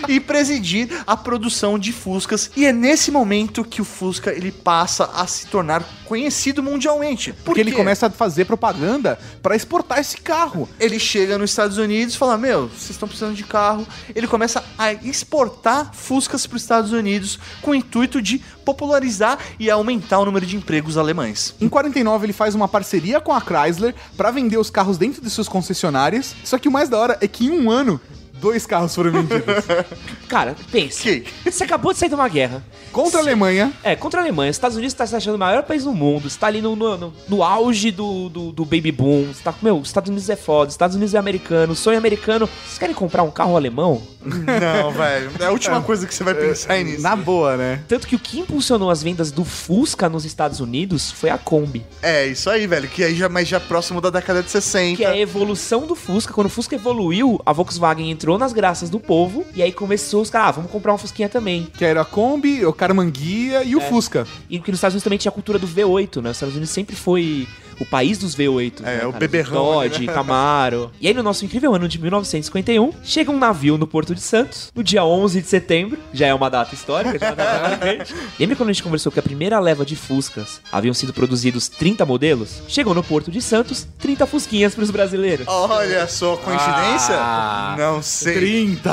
e presidir a produção de Fuscas. E é nesse momento que o Fusca ele passa a se tornar conhecido mundialmente. Por Porque ele começa a fazer propaganda pra exportar esse carro. Ele chega nos Estados Unidos e fala: Meu, vocês estão precisando de carro. Ele começa a exportar Fuscas para os Estados Unidos com o intuito de popularizar e aumentar o número de empregos alemães. Em 49 ele faz uma parceria com a Chrysler pra vender os carros dentro de suas concessionárias. Só que o mais da hora é que em um ano dois carros foram vendidos Cara, pensa. Que? Você acabou de sair de uma guerra. contra a Alemanha. É, contra a Alemanha. Os Estados Unidos tá se achando o maior país do mundo. Está ali no, no, no- no auge do, do, do baby boom. Você tá, meu, os Estados Unidos é foda. Os Estados Unidos é americano. Sonho americano. Vocês querem comprar um carro alemão? Não, velho. É a última coisa que você vai pensar é nisso. Na boa, né? Tanto que o que impulsionou as vendas do Fusca nos Estados Unidos foi a Kombi. É, isso aí, velho. Que aí já, mas já próximo da década de 60. Que é a evolução do Fusca. Quando o Fusca evoluiu, a Volkswagen entrou nas graças do povo. E aí começou os caras, ah, vamos comprar um Fusquinha também. Que era a Kombi, o Caramanguia e o Fusca. E que nos Estados Unidos também tinha a cultura do V8, né? Os Estados Unidos sempre foi o país dos V8. É, né, o cara? beberrão, Dodge, Camaro. E aí, no nosso incrível ano de 1951, chega um navio no Porto de Santos, no dia 11 de setembro. Já é uma data histórica, já é uma data. Lembra quando a gente conversou que a primeira leva de Fuscas haviam sido produzidos 30 modelos? Chegou no Porto de Santos, 30 Fusquinhas pros brasileiros. Olha só, coincidência? Ah, Não sei. 30!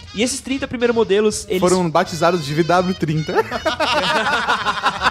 E esses 30 primeiros modelos, eles Foram batizados de VW30.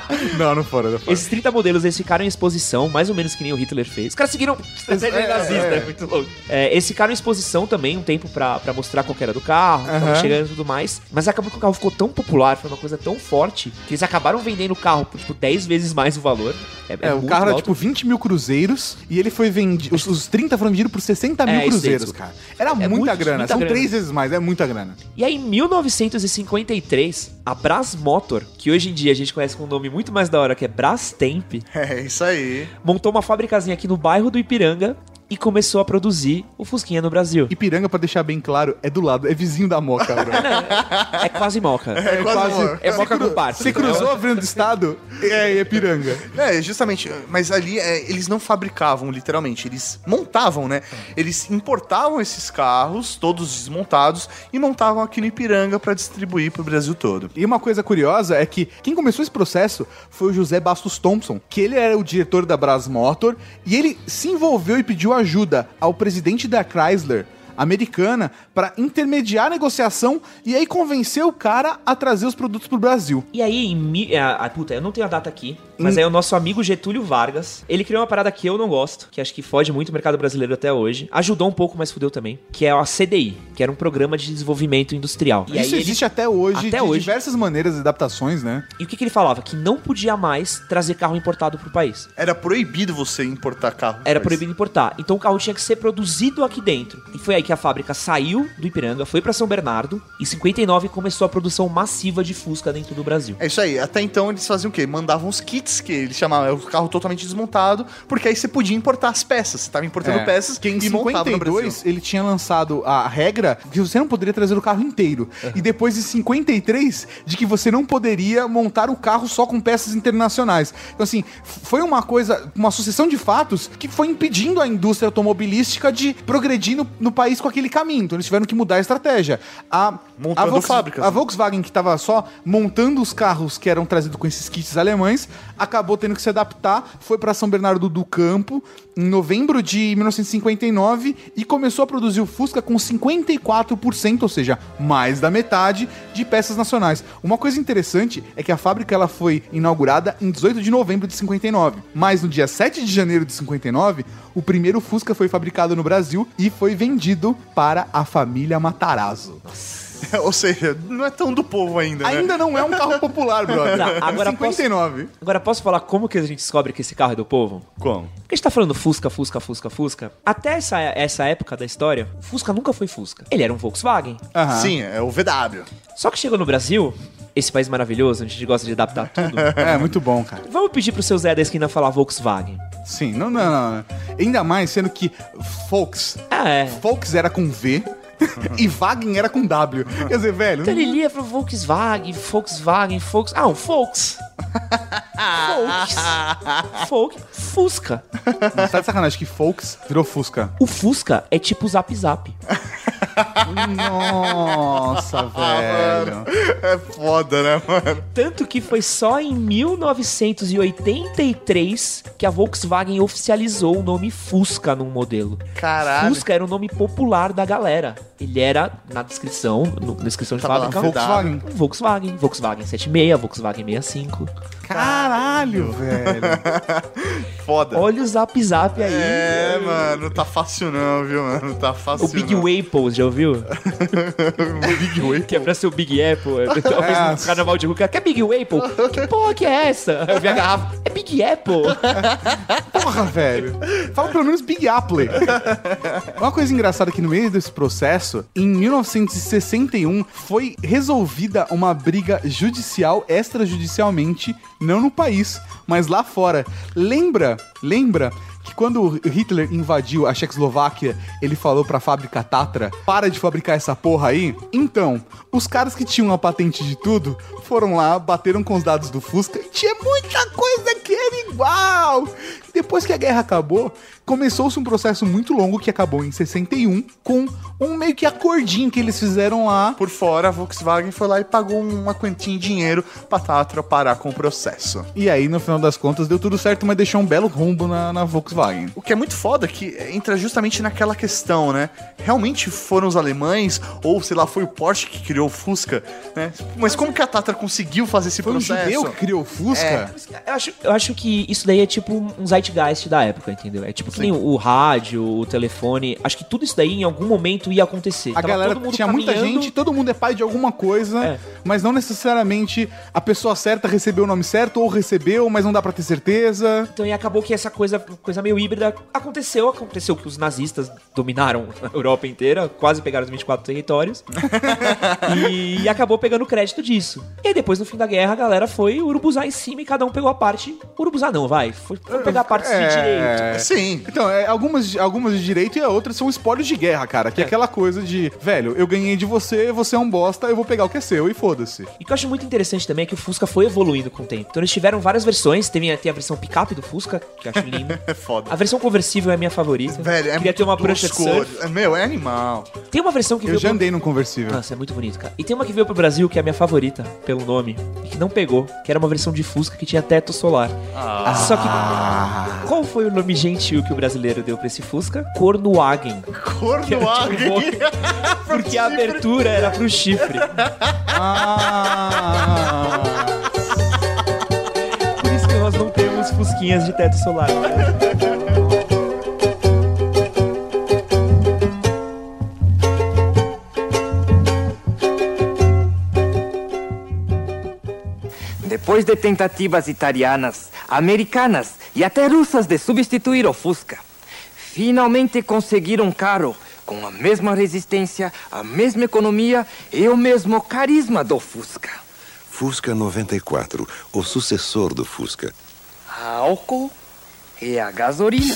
não, não foram. Não foram. Esses 30 modelos, eles ficaram em exposição, mais ou menos que nem o Hitler fez. Os caras seguiram estratégia É, nazista, é. é muito louco. É, eles ficaram em exposição também, um tempo pra, pra mostrar qual que era do carro, Aham. chegando e tudo mais. Mas acabou que o carro ficou tão popular, foi uma coisa tão forte, que eles acabaram vendendo o carro por, tipo, 10 vezes mais o valor. É, É, o muito carro era tipo 20 mil cruzeiros e ele foi vendido. Os, os 30 foram vendidos por 60 mil É, isso aí, cruzeiros, cara. Era É muita muito- grana. muita São grana. três vezes mais, é muita grana. E aí, em 1953, a Brás Motor, que hoje em dia a gente conhece com um nome muito mais da hora, que é Brastemp, É, isso aí. montou uma fabricazinha aqui no bairro do Ipiranga e começou a produzir o Fusquinha no Brasil. Ipiranga, pra deixar bem claro, é do lado, é vizinho da Moca, bro. É quase moca. É quase- É Moca com parça. Você cruzou a Avenida do Estado, é Ipiranga. É, justamente, mas ali é, eles não fabricavam, literalmente, eles montavam, né? Eles importavam esses carros, todos desmontados, e montavam aqui no Ipiranga pra distribuir pro Brasil todo. E uma coisa curiosa é que quem começou esse processo foi o José Bastos Thompson, que ele era o diretor da Brás Motor, e ele se envolveu e pediu ajuda ao presidente da Chrysler americana para intermediar a negociação e aí convencer o cara a trazer os produtos pro Brasil. E aí, em. mi- Ah, ah, puta, eu não tenho a data aqui, mas aí o nosso amigo Getúlio Vargas, ele criou uma parada que eu não gosto, que acho que foge muito o mercado brasileiro até hoje. Ajudou um pouco, mas fudeu também, que é a CDI, que era um programa de desenvolvimento industrial. E Isso aí ele- existe até hoje, Até de hoje. diversas maneiras e adaptações, né? E o que, que ele falava? Que não podia mais trazer carro importado pro país. Era proibido você importar carro. Era Mas- proibido importar. Então o carro tinha que ser produzido aqui dentro. E foi aí que a fábrica saiu do Ipiranga, foi pra São Bernardo. Em 59 começou a produção massiva de Fusca dentro do Brasil. É isso aí. Até então eles faziam o quê? Mandavam os kits, que eles chamavam, é o carro totalmente desmontado, porque aí você podia importar as peças. Você tava importando É. peças que em e montava no Brasil. 52 ele tinha lançado a regra que você não poderia trazer o carro inteiro. E depois em 53 de que você não poderia montar o carro só com peças internacionais. Então assim, foi uma coisa, uma sucessão de fatos que foi impedindo a indústria automobilística de progredir no, no país país com aquele caminho. Então eles tiveram que mudar a estratégia. A, Montando a, fábricas, a né? Volkswagen, que estava só montando os carros que eram trazidos com esses kits alemães, acabou tendo que se adaptar, foi para São Bernardo do Campo em novembro de 1959 e começou a produzir o Fusca com 54%, ou seja, mais da metade de peças nacionais. Uma coisa interessante é que a fábrica ela foi inaugurada em 18 de novembro de 59, mas no dia 7 de janeiro de 59, o primeiro Fusca foi fabricado no Brasil e foi vendido para a família Matarazzo. Ou seja, não é tão do povo ainda, né? Ainda não é um carro popular, brother. Tá, agora 59. Agora, posso falar como que a gente descobre que esse carro é do povo? Como? Porque a gente tá falando Fusca, Fusca, Fusca, Fusca. Até essa, essa época da história, Fusca nunca foi Fusca. Ele era um Volkswagen. Aham. Sim, é o VW. Só que chegou no Brasil, esse país maravilhoso, onde a gente gosta de adaptar tudo. É, muito bom, cara. Vamos pedir pro seu Zé da esquina falar Volkswagen. Sim, não, não, não. Ainda mais sendo que Volks, Ah, é. Volks era com V e Wagen era com W. Quer dizer, velho, Então ele lia pro Volkswagen, Volkswagen, Volks. Ah, um Volks. Volks. Folk. Fusca. não tá de sacanagem que Volks virou Fusca. O Fusca é tipo o Zap Zap. Nossa, velho. É foda, né, mano? Tanto que foi só em 1983 que a Volkswagen oficializou o nome Fusca num modelo. Caralho. Fusca era o nome popular da galera. Ele era, na descrição, no- na descrição de Tava lá, fábrica, Volkswagen. Volkswagen. Volkswagen 76, Volkswagen 65. Caralho, velho. Foda. Olha o Zap Zap aí. É, mano, tá fácil não, viu, mano? Tá fácil O Big não. Waples, já ouviu? O Big Way. Que é pra ser o Big Apple. É, Talvez É. no carnaval de Hulk. Quer Big Apple? Que porra que é essa? Eu vi a garrafa. É Big Apple. Porra, velho. Fala pelo menos Big Apple. Uma coisa engraçada é que no meio desse processo, em 1961, foi resolvida uma briga judicial extrajudicialmente, não no país, mas lá fora. Lembra, lembra que quando Hitler invadiu a Tchecoslováquia, ele falou pra fábrica Tatra, para de fabricar essa porra aí? Então, os caras que tinham a patente de tudo, foram lá, bateram com os dados do Fusca e tinha muita coisa que era igual. Depois que a guerra acabou, começou-se um processo muito longo que acabou em 61 com um meio que acordinho que eles fizeram lá. Por fora, a Volkswagen foi lá e pagou uma quantia em dinheiro pra Tatra parar com o processo. E aí, no final das contas, deu tudo certo, mas deixou um belo rombo na, na Volkswagen. O que é muito foda é que entra justamente naquela questão, né? Realmente foram os alemães, ou sei lá, foi o Porsche que criou o Fusca, né? Mas como que a Tatra conseguiu fazer esse Foi um processo? judeu que criou o Fusca? Eu acho, eu acho que isso daí é tipo um zeitgeist da época, entendeu? É tipo que nem o, rádio, o telefone. Acho que tudo isso daí em algum momento ia acontecer. A Tava galera tinha muita gente, todo mundo é pai de alguma coisa, É. mas não necessariamente a pessoa certa recebeu o nome certo ou recebeu, mas não dá pra ter certeza. Então e acabou que essa coisa, coisa meio híbrida aconteceu. Aconteceu que os nazistas dominaram a Europa inteira, quase pegaram os 24 territórios. e, acabou pegando crédito disso. E aí depois, no fim da guerra, a galera foi urubuzar em cima e cada um pegou a parte. Urubuzar não, vai. Foi, foi pegar a parte de direito. Sim. Então, é, algumas, algumas de direito e outras são espólios de guerra, cara. Que é. aquela coisa de, velho, eu ganhei de você, você é um bosta, eu vou pegar o que é seu e foda-se. E o que eu acho muito interessante também é que o Fusca foi evoluindo com o tempo. Então eles tiveram várias versões. Tem, a- tem a versão picape do Fusca, que eu acho linda. É foda. A versão conversível é a minha favorita. Velho, é Queria muito ter uma prancha de surf. É, Meu, é animal. Tem uma versão que Eu veio já pro- andei num conversível. Nossa, é muito bonito, cara. E tem uma que veio pro Brasil que é a minha favorita, pelo nome, e que não pegou, que era uma versão de Fusca que tinha teto solar. Só que. Qual foi o nome gentil que o brasileiro deu pra esse Fusca? Cornuagen. Cornuagen. Porque a abertura era pro chifre. Ah! Por isso que nós não temos Fusquinhas de teto solar. Depois de tentativas italianas, americanas e até russas de substituir o Fusca, finalmente conseguiram um carro com a mesma resistência, a mesma economia e o mesmo carisma do Fusca. Fusca 94, o sucessor do Fusca. A álcool e a gasolina.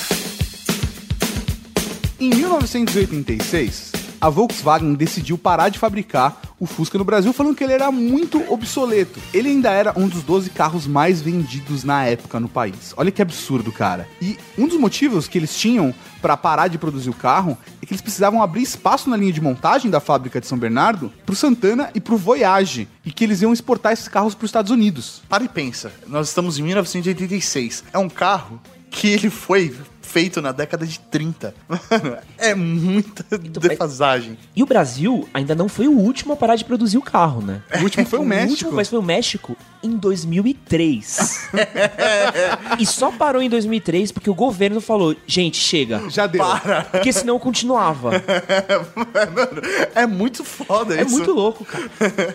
Em 1986, a Volkswagen decidiu parar de fabricar o Fusca no Brasil, falando que ele era muito obsoleto. Ele ainda era um dos 12 carros mais vendidos na época no país. Olha que absurdo, cara. E um dos motivos que eles tinham para parar de produzir o carro é que eles precisavam abrir espaço na linha de montagem da fábrica de São Bernardo pro Santana e pro Voyage, e que eles iam exportar esses carros para os Estados Unidos. Para e pensa, nós estamos em 1986. É um carro que ele foi feito na década de 30. Mano, é muita defasagem. E o Brasil ainda não foi o último a parar de produzir o carro, né? O último foi o México. último, mas foi o México em 2003. e só parou em 2003 porque o governo falou: gente, chega. Já deu. Porque senão continuava. Mano, é muito foda É isso. muito louco, cara.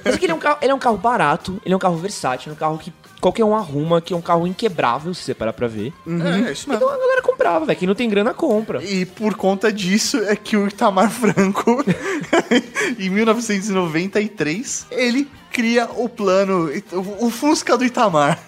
Mas é que ele é um carro, ele é um carro barato, ele é um carro versátil, é um carro que qualquer um arruma, que é um carro inquebrável, se você parar pra ver. É, isso mesmo. Então a galera comprava, velho. Quem não tem grana, compra. E por conta disso é que o Itamar Franco, em 1993, ele cria o plano, o Fusca do Itamar.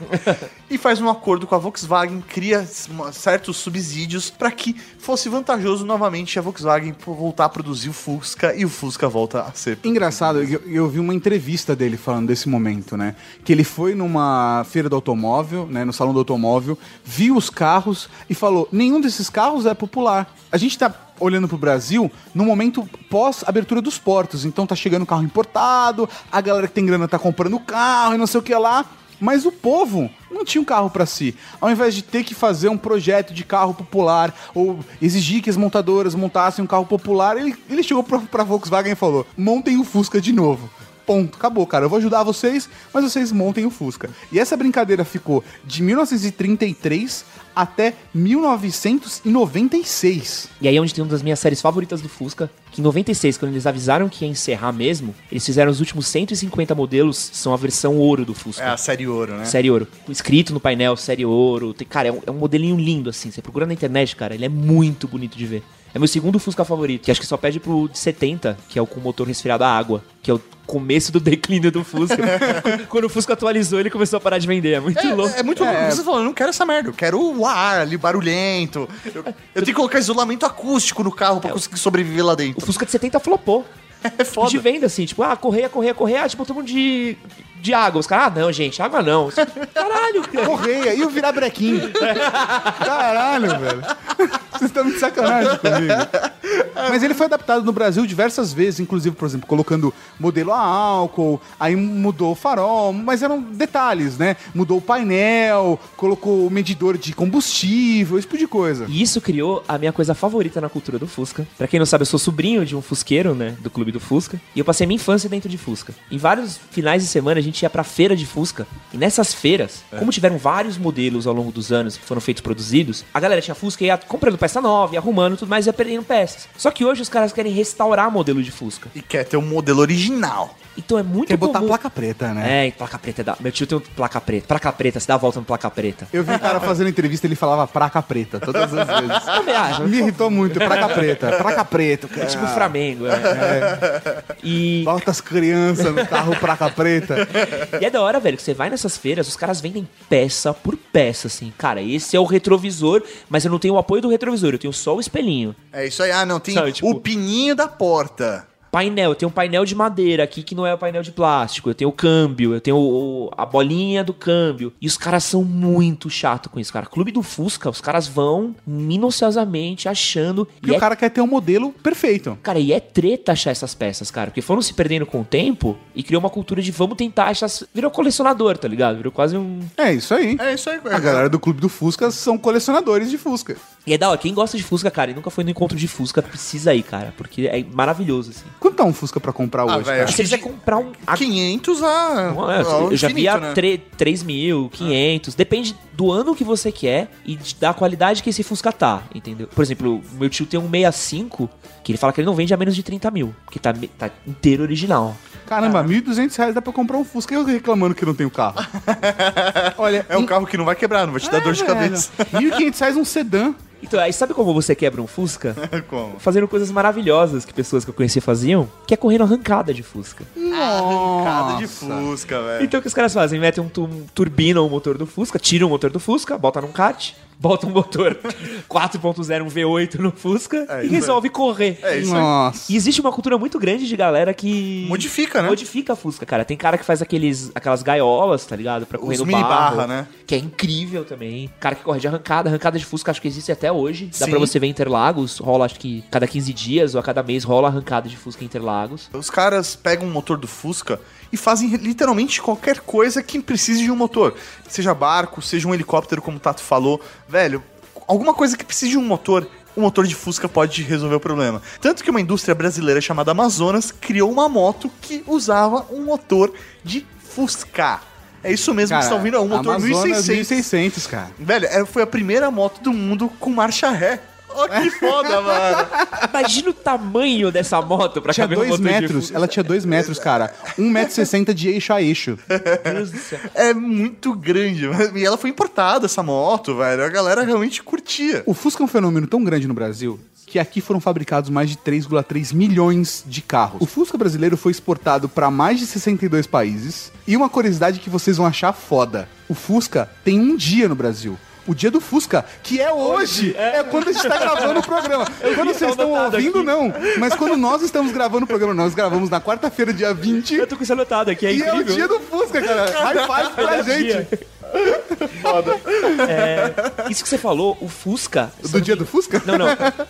E faz um acordo com a Volkswagen, cria certos subsídios para que fosse vantajoso novamente a Volkswagen voltar a produzir o Fusca e o Fusca volta a ser. Engraçado, eu, eu vi uma entrevista dele falando desse momento, né? Que ele foi numa feira do automóvel, né? No salão do automóvel, viu os carros e falou: nenhum desses carros é popular. A gente tá olhando pro Brasil no momento pós abertura dos portos. Então tá chegando carro importado, a galera que tem grana tá comprando carro e não sei o que lá. Mas o povo não tinha um carro pra si. Ao invés de ter que fazer um projeto de carro popular ou exigir que as montadoras montassem um carro popular, ele, ele chegou pra, pra Volkswagen e falou: montem o Fusca de novo. Ponto, acabou, cara. Eu vou ajudar vocês, mas vocês montem o Fusca. E essa brincadeira ficou de 1933 até 1996. E aí é onde tem uma das minhas séries favoritas do Fusca, que em 96, quando eles avisaram que ia encerrar mesmo, eles fizeram os últimos 150 modelos, são a versão ouro do Fusca. É a série ouro, né? Série ouro. Escrito no painel, série ouro. Cara, é um, é um modelinho lindo, assim. Você procura na internet, cara, ele é muito bonito de ver. É meu segundo Fusca favorito, que acho que só pede pro de 70, que é o com motor resfriado a água, que é o começo do declínio do Fusca. Quando o Fusca atualizou, ele começou a parar de vender. É muito louco. É, é muito louco. Você falou, eu não quero essa merda. Eu quero o ar ali, barulhento. Eu, eu tenho que colocar isolamento acústico no carro pra conseguir sobreviver lá O dentro. Fusca de 70 flopou. É foda. De venda, assim, tipo, ah, correia, correia, correia, ah, tipo, todo mundo de, de água. Os caras, ah, não, gente, água não. Caralho, cara. Correia, e o virar brequinho? Caralho, velho. Vocês estão de sacanagem comigo. Mas ele foi adaptado no Brasil diversas vezes, inclusive, por exemplo, colocando modelo a álcool, aí mudou o farol, mas eram detalhes, né? Mudou o painel, colocou o medidor de combustível, esse tipo de coisa. E isso criou a minha coisa favorita na cultura do Fusca. Pra quem não sabe, eu sou sobrinho de um fusqueiro, né, do clube do Fusca, e eu passei minha infância dentro de Fusca. Em vários finais de semana a gente ia pra feira de Fusca, e nessas feiras, como tiveram vários modelos ao longo dos anos que foram feitos produzidos, a galera tinha Fusca e ia comprando peça nova, ia arrumando tudo mais, e ia perdendo peças. Só que hoje os caras querem restaurar modelo de Fusca. E quer ter um modelo original. Então é muito Quer botar comum- placa preta, né? É, e placa preta é da... Meu tio tem um placa preta. Placa preta, você dá a volta no placa preta. Eu vi um cara fazendo entrevista, ele falava praca preta todas as vezes. Também acho. Me irritou muito, praca preta, praca preta. É tipo o Flamengo, é. E, Bota as crianças no carro praca preta. e é da hora, velho, que você vai nessas feiras, os caras vendem peça por peça, assim. Cara, esse é o retrovisor, mas eu não tenho o apoio do retrovisor, eu tenho só o espelhinho. É isso aí. Ah, não, tem Sabe, tipo- o pininho da porta. Painel, eu tenho um painel de madeira aqui que não é o painel de plástico. Eu tenho o câmbio, eu tenho o- a bolinha do câmbio. E os caras são muito chato com isso, cara. Clube do Fusca, os caras vão minuciosamente achando. E e o é cara quer ter um modelo perfeito. Cara, e é treta achar essas peças, cara. Porque foram se perdendo com o tempo e criou uma cultura de vamos tentar achar. Virou colecionador, tá ligado? Virou quase um. É isso aí. É isso aí. A galera do Clube do Fusca são colecionadores de Fusca. E é da hora, quem gosta de Fusca, cara, e nunca foi no encontro de Fusca, precisa ir, cara. Porque é maravilhoso, assim. Quanto tá um Fusca pra comprar Ah, hoje, velho, cara? Se ele quiser comprar um. a- 500 a... Não é, ao eu já vi a né? 3, 3 mil, 500. Depende do ano que você quer e da qualidade que esse Fusca tá, entendeu? Por exemplo, meu tio tem um 65 que ele fala que ele não vende a menos de 30 mil, que tá, tá inteiro original. Caramba, 1.200 reais dá pra comprar um Fusca. E eu reclamando que não tenho carro. Olha, É um em- carro que não vai quebrar, não vai te dar É, dor de velho. cabeça. 1.500 reais um sedã. Então, aí sabe como você quebra um Fusca? Como? Fazendo coisas maravilhosas que pessoas que eu conheci faziam, que é correndo arrancada de Fusca. Arrancada de. Fusca, velho. Então o que os caras fazem? Metem um, um turbina o motor do Fusca, tiram o motor do Fusca, bota num kart bota um motor 4.0, um V8 no Fusca É, e resolve correr. É isso. Nossa. E existe uma cultura muito grande de galera que. Modifica, né? Modifica a Fusca, cara. Tem cara que faz aqueles, aquelas gaiolas, tá ligado? Pra correr Os no mini barro. barra, né? Que é incrível também. Cara que corre de arrancada. Arrancada de Fusca acho que existe até hoje. Dá Sim. pra você ver Interlagos. Rola acho que cada 15 dias ou a cada mês rola arrancada de Fusca em Interlagos. Os caras pegam um motor do Fusca e fazem literalmente qualquer coisa que precise de um motor. Seja barco, seja um helicóptero, como o Tato falou. Velho, alguma coisa que precise de um motor. O motor de Fusca pode resolver o problema. Tanto que uma indústria brasileira chamada Amazonas criou uma moto que usava um motor de Fusca. É isso mesmo que você tá ouvindo, é um motor Amazonas 1600. 1600, cara. Velho, é- foi a primeira moto do mundo com marcha ré. Olha que foda, mano. Imagina o tamanho dessa moto pra Tinha caber um dois motor de metros, Fusca. ela tinha dois metros, cara. 1,60m de eixo a eixo. Meu Deus do céu. É muito grande. E ela foi importada, essa moto, velho. A galera realmente curtia. O Fusca é um fenômeno tão grande no Brasil que aqui foram fabricados mais de 3,3 milhões de carros. O Fusca brasileiro foi exportado para mais de 62 países. E uma curiosidade que vocês vão achar foda: o Fusca tem um dia no Brasil. O dia do Fusca, que é hoje, é, quando a gente tá gravando o programa. Quando vocês estão ouvindo, aqui. não. Mas quando nós estamos gravando o programa, nós gravamos na quarta-feira, dia 20. Eu tô com isso anotado aqui, é e é o incrível. dia do Fusca, cara. High five pra gente. Dia. É, isso que você falou, o Fusca. Do dia do Fusca? Não, não.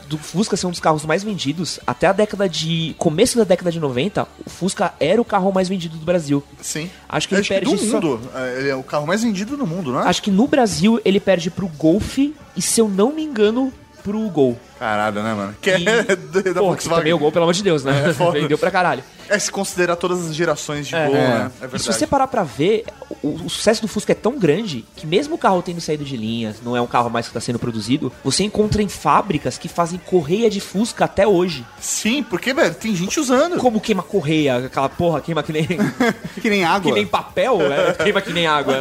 Do Fusca ser um dos carros mais vendidos. Até a década de. começo da década de 90, o Fusca era o carro mais vendido do Brasil. Sim. Acho que ele Acho que perde do só- mundo. É, Ele é o carro mais vendido do mundo, não é? Acho que no Brasil ele perde pro Golf e, se eu não me engano, pro Gol. Caralho, né, mano? Que E- é da Pô, que Volkswagen. o Gol, pelo amor de Deus, né? É. Vendeu pra caralho. É se considerar todas as gerações de É. Gol, É. né? É E se verdade. você parar pra ver, o, o sucesso do Fusca é tão grande que mesmo o carro tendo saído de linhas, não é um carro mais que tá sendo produzido, você encontra em fábricas que fazem correia de Fusca até hoje. Sim, porque, velho, tem gente usando. Como queima correia, aquela porra queima que nem, Que nem água. que nem papel, né? queima que nem água.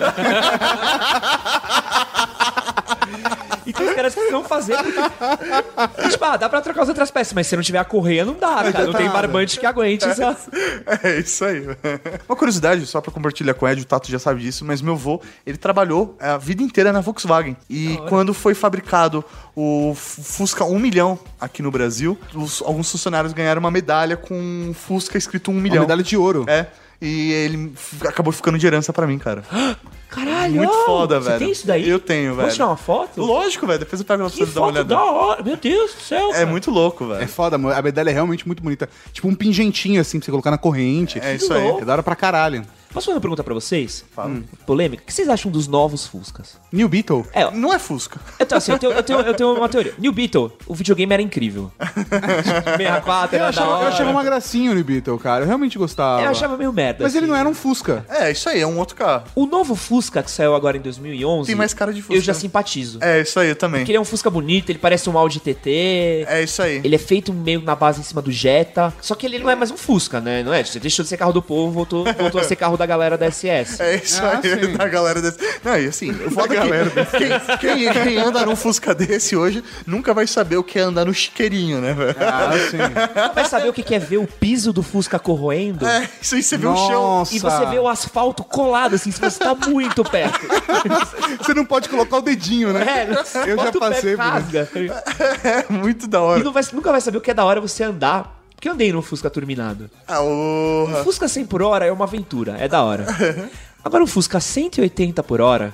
Então os caras precisam fazer porque... Tipo, ah, dá pra trocar as outras peças, mas se não tiver a correia, não dá, cara. Não tem barbante que aguente essa... É isso aí. Uma curiosidade, só pra compartilhar com o Ed, o Tato já sabe disso, mas meu avô, ele trabalhou a vida inteira na Volkswagen. E quando foi fabricado o Fusca 1 milhão aqui no Brasil, os- alguns funcionários ganharam uma medalha com Fusca escrito 1 Uma milhão. medalha de ouro. É. E ele acabou ficando de herança pra mim, cara. Caralho! Muito foda, você velho. tem isso daí? Eu tenho, velho. Vamos tirar uma foto? Lógico, velho. Depois eu pego pra Que você dar uma foto olhada. da hora! Meu Deus do céu! É cara. muito louco, É velho. foda, mano. a medalha é realmente muito bonita. Tipo um pingentinho assim pra você colocar na corrente. É isso aí. É da hora pra caralho. Posso fazer uma pergunta pra vocês? Fala. Hum, polêmica. O que vocês acham dos novos Fuscas? New Beetle. É, Não é Fusca. então, assim, eu tenho, eu, tenho, eu tenho uma teoria. New Beetle, o videogame era incrível. 64 Eu era da achava, eu hora. achava uma gracinha o New Beetle, cara. Eu realmente gostava. Eu achava meio merda. Mas ele assim. não era um Fusca. É, isso aí, é um outro carro. O novo Fusca que saiu agora em 2011... Tem mais cara de Fusca. Eu já simpatizo. É, isso aí, eu também. Porque ele é um Fusca bonito, ele parece um Audi TT... É isso aí. Ele é feito meio na base em cima do Jetta. Só que ele não é mais um Fusca, né? Não é? Você deixou de ser carro do povo, voltou, voltou a ser carro da galera da SS. É isso Ah, aí, sim. da galera desse. Não, e assim, o foda é que quem, quem, quem anda num Fusca desse hoje nunca vai saber o que é andar no chiqueirinho, né, velho? Ah, sim. Vai saber o que é ver o piso do Fusca corroendo? É, isso aí você vê o chão. Nossa. E você vê o asfalto colado, assim, se você tá muito perto. Você não pode colocar o dedinho, né? É, Eu já passei por rasga. É muito da E hora. não vai- nunca vai saber o que é da hora você andar. Porque eu andei num Fusca turbinado. Ah, orra. Fusca 100 por hora é uma aventura, é da hora. Agora um Fusca 180 por hora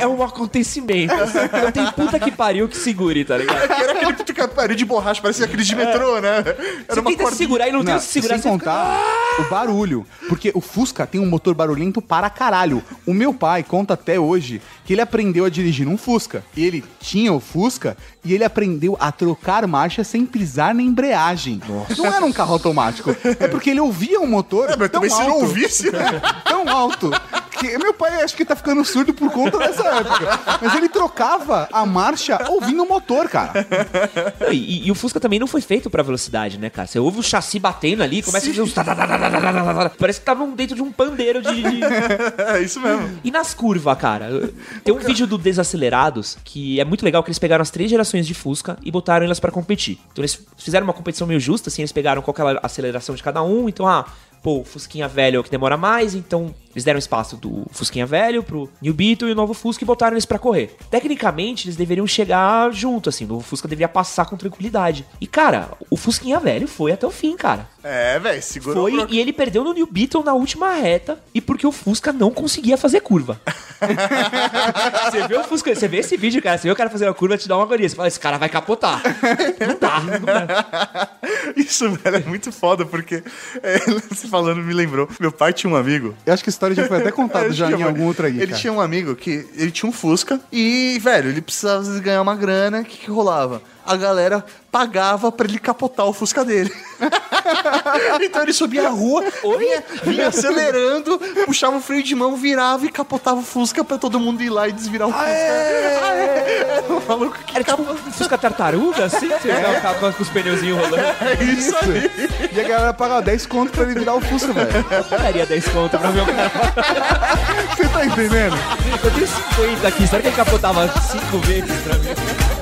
é um acontecimento. Não tem puta que pariu que segure, tá ligado? Era aquele puto que pariu de borracha, parecia aquele de metrô, né? Era Você tenta cordinha. segurar e não, tem Não, onde segurar. sem você fica- contar o barulho. Porque o Fusca tem um motor barulhento para caralho. O meu pai conta até hoje que ele aprendeu a dirigir num Fusca. E ele tinha o Fusca e ele aprendeu a trocar marcha sem pisar na embreagem. Não era um carro automático. É porque ele ouvia o motor É, mas tão também se alto. não ouvisse, né? tão alto. Que meu pai acho que tá ficando surdo por conta dessa época. Mas ele trocava a marcha ouvindo o motor, cara. Não, E, e o Fusca também não foi feito pra velocidade, né, cara? Você ouve o chassi batendo ali, começa a fazer uns... Parece que tava dentro de um pandeiro de- de... É isso mesmo. E nas curvas, cara? Tem um vídeo do Desacelerados que é muito legal que eles pegaram as três gerações de Fusca e botaram elas pra competir. Então eles fizeram uma competição meio justa, assim, eles pegaram qual que era a aceleração de cada um. Então, ah, pô, o Fusquinha velho é o que demora mais, então eles deram espaço do Fusquinha velho pro New Beetle e o novo Fusca e botaram eles pra correr. Tecnicamente, eles deveriam chegar junto, assim, o novo Fusca deveria passar com tranquilidade. E, cara, o Fusquinha velho foi até o fim, cara. É, velho, segurou Foi, e ele perdeu no New Beetle na última reta, e porque o Fusca não conseguia fazer curva. você vê o Fusca, você vê esse vídeo, cara, você vê o cara fazendo a curva, te dá uma agonia. Você fala, esse cara vai capotar. Não dá, não dá. Isso, velho, é muito foda, porque é, falando me lembrou. Meu pai tinha um amigo. Eu acho que a história já foi até contada já em algum outro aí. Ele tinha um amigo que ele tinha um Fusca e, velho, ele precisava ganhar uma grana. O que, que rolava? A galera pagava pra ele capotar o Fusca dele. então ele subia a rua, vinha, vinha acelerando, puxava o freio de mão, virava e capotava o Fusca pra todo mundo ir lá e desvirar o Fusca. Era um maluco que Era tipo um Fusca tartaruga, assim? Você vê o cara com os pneuzinhos rolando. é isso aí. E a galera pagava 10 conto pra ele virar o Fusca, velho. Eu pagaria 10 conto pra ver o cara. Você tá entendendo? Eu tenho 50 aqui, será que ele capotava 5 vezes pra mim?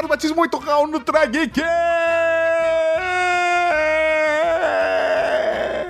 E-mails comentários batismo muito real no Trageek!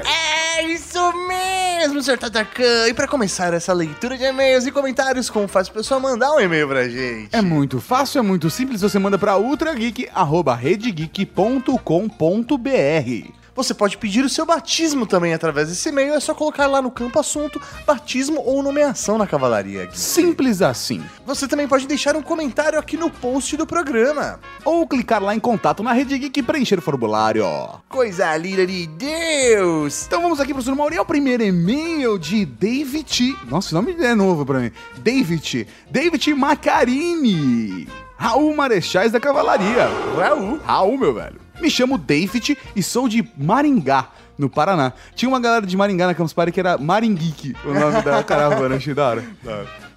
É isso mesmo, Sr. Tatacan. E pra começar essa leitura de e-mails e comentários, como faz a pessoa mandar um e-mail pra gente? É muito fácil, é muito simples, você manda pra ultrageek.redgeek.com.br Você pode pedir o seu batismo também através desse e-mail, é só colocar lá no campo assunto, batismo ou nomeação na Cavalaria. Simples assim. Você também pode deixar um comentário aqui no post do programa. Ou clicar lá em contato na Rede Geek e preencher o formulário. Coisa linda de Deus! Então vamos aqui, professor Mauri, é o primeiro e-mail de David. Nossa, o nome é novo pra mim. David. David Macarini. Raul Marechais da Cavalaria. Raul. Raul, meu velho. Me chamo David e sou de Maringá, no Paraná. Tinha uma galera de Maringá na Campus Party que era Maringuique, o nome da caravana, achei da hora.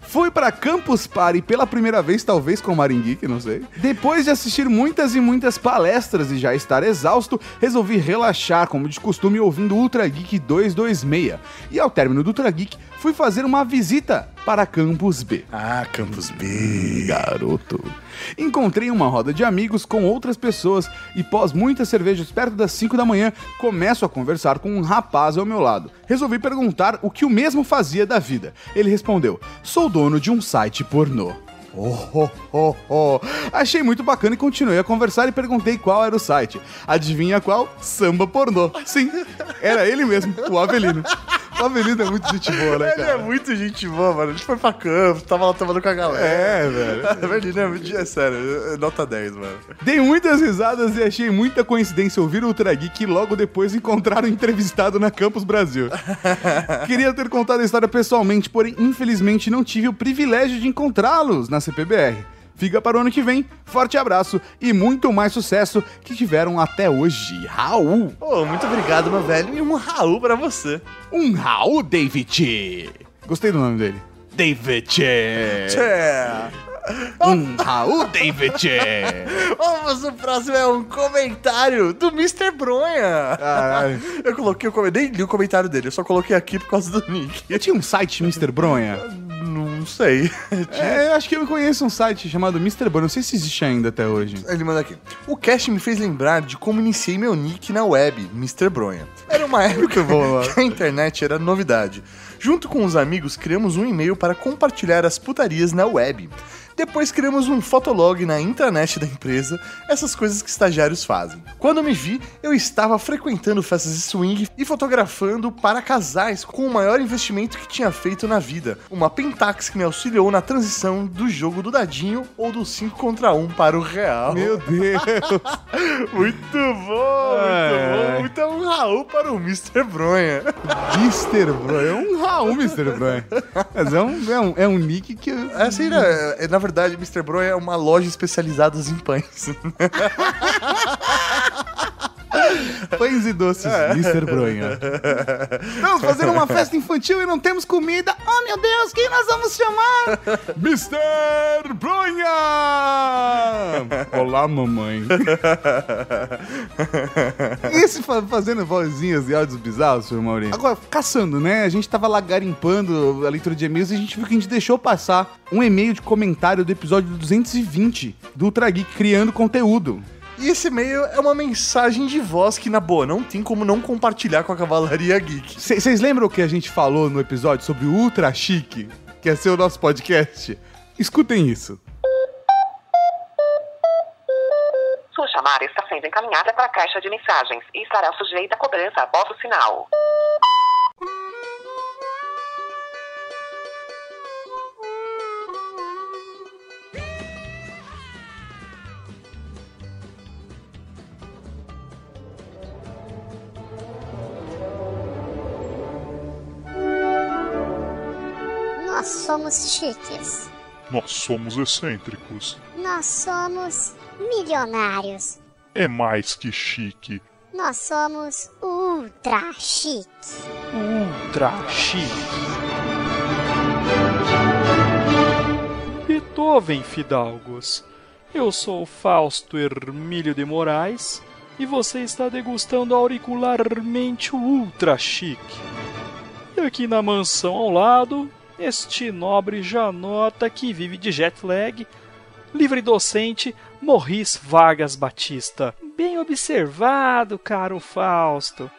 Fui pra Campus Party pela primeira vez, talvez com Maringuique, não sei. Depois de assistir muitas e muitas palestras e já estar exausto, resolvi relaxar, como de costume, ouvindo Ultra Geek 226. E ao término do Ultra Geek, fui fazer uma visita para Campus B. Ah, Campus B. Garoto. Encontrei uma roda de amigos com outras pessoas e, pós muitas cervejas perto das 5 da manhã, começo a conversar com um rapaz ao meu lado. Resolvi perguntar o que o mesmo fazia da vida. Ele respondeu: Sou dono de um site pornô. Oh, oh, oh, oh. Achei muito bacana e continuei a conversar e perguntei qual era o site. Adivinha qual? Samba pornô. Sim, era ele mesmo, o Avelino. O Avelino é muito gente boa, né, Ele é cara? muito gente boa, mano. A gente foi pra campo, tava lá tomando com a galera. É, velho. Verdade, é, muito- é sério, é nota 10, mano. Dei muitas risadas e achei muita coincidência ouvir o Ultra Geek e logo depois encontrar o entrevistado na Campus Brasil. Queria ter contado a história pessoalmente, porém, infelizmente, não tive o privilégio de encontrá-los na CPBR. Fica para o ano que vem, forte abraço e muito mais sucesso que tiveram até hoje. Raul! Ô, muito obrigado, meu velho. E um Raul pra você. Um Raul David! Gostei do nome dele. David! É. Um Raul David! Vamos, o próximo é um comentário do Mr. Bronha. Caralho. Eu coloquei o comentário, nem li o comentário dele, eu só coloquei aqui por causa do nick. Eu tinha um site, Mr. Bronha. Não sei. É, eu acho que eu conheço um site chamado Mr. Bronha. Não sei se existe ainda até hoje. Ele manda aqui. O cast me fez lembrar de como iniciei meu nick na web, Mr. Bronha. Era uma época bom, que a internet era novidade. Junto com os amigos, criamos um e-mail para compartilhar as putarias na web. Depois criamos um fotolog na intranet da empresa, essas coisas que estagiários fazem. Quando me vi, eu estava frequentando festas de swing e fotografando para casais com o maior investimento que tinha feito na vida. Uma Pentax que me auxiliou na transição do jogo do dadinho ou do 5 contra 1 para o real. Meu Deus. Muito bom, muito É. bom. Muito é um Raul para o Mr. Bronha. Mr. Bronha. É um Raul, Mr. Bronha. Mas é um, é um, é um nick que. É assim, né? É, Na verdade, Mr. Bronha é uma loja especializada em pães. Pães e doces, Mr. Bronha. Estamos fazendo uma festa infantil e não temos comida. Oh, meu Deus, quem nós vamos chamar? Mr. Bronha! Olá, mamãe. Esse fa- fazendo vozinhas e áudios bizarros, senhor Maurinho. Agora, caçando, né? A gente tava lá garimpando a leitura de e-mails e a gente viu que a gente deixou passar um e-mail de comentário do episódio 220 do Ultra Geek criando conteúdo. E esse e-mail é uma mensagem de voz que, na boa, não tem como não compartilhar com a Cavalaria Geek. Vocês lembram o que a gente falou no episódio sobre o Ultra Chique, que é ser o nosso podcast? Escutem isso. Sua chamada está sendo encaminhada para a caixa de mensagens e estará sujeita a cobrança após o sinal. Nós somos chiques. Nós somos excêntricos. Nós somos milionários. É mais que chique. Nós somos ultra chique. Ultra chique. Beethoven, fidalgos. Eu sou Fausto Hermílio de Moraes e você está degustando auricularmente o Ultra Chique. E aqui na mansão ao lado, este nobre janota que vive de jet lag, livre docente Morris Vargas Batista. Bem observado, caro Fausto.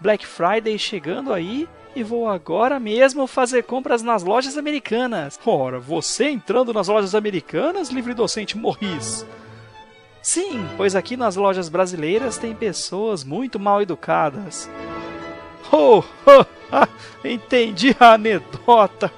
Black Friday chegando aí e vou agora mesmo fazer compras nas lojas americanas. Ora, você entrando nas lojas americanas, livre docente Morris? Sim, pois aqui nas lojas brasileiras tem pessoas muito mal educadas. Oh, oh, ah, entendi a anedota.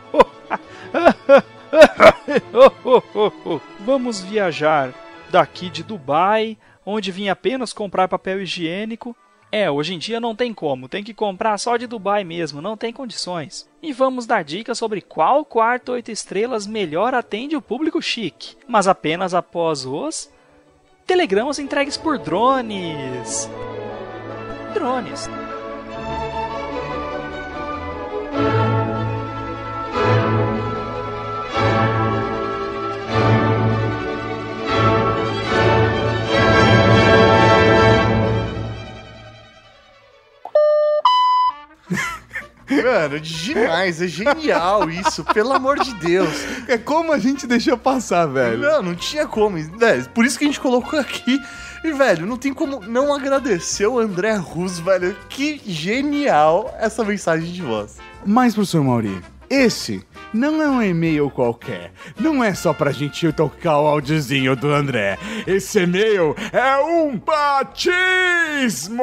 Oh, oh. Vamos viajar daqui de Dubai, onde vim apenas comprar papel higiênico. É, hoje em dia não tem como, tem que comprar só de Dubai mesmo, não tem condições. E vamos dar dicas sobre qual quarto 8 estrelas melhor atende o público chique, mas apenas após os telegramas entregues por drones. Drones. Mano, demais, é genial isso, pelo amor de Deus. É como a gente deixou passar, velho. Não, não tinha como. Velho, por isso que a gente colocou aqui. E, velho, não tem como não agradecer o André Rus, velho. Que genial essa mensagem de voz. Mas, professor Mauri, esse não é um e-mail qualquer. Não é só pra gente tocar o áudiozinho do André. Esse e-mail é um batismo!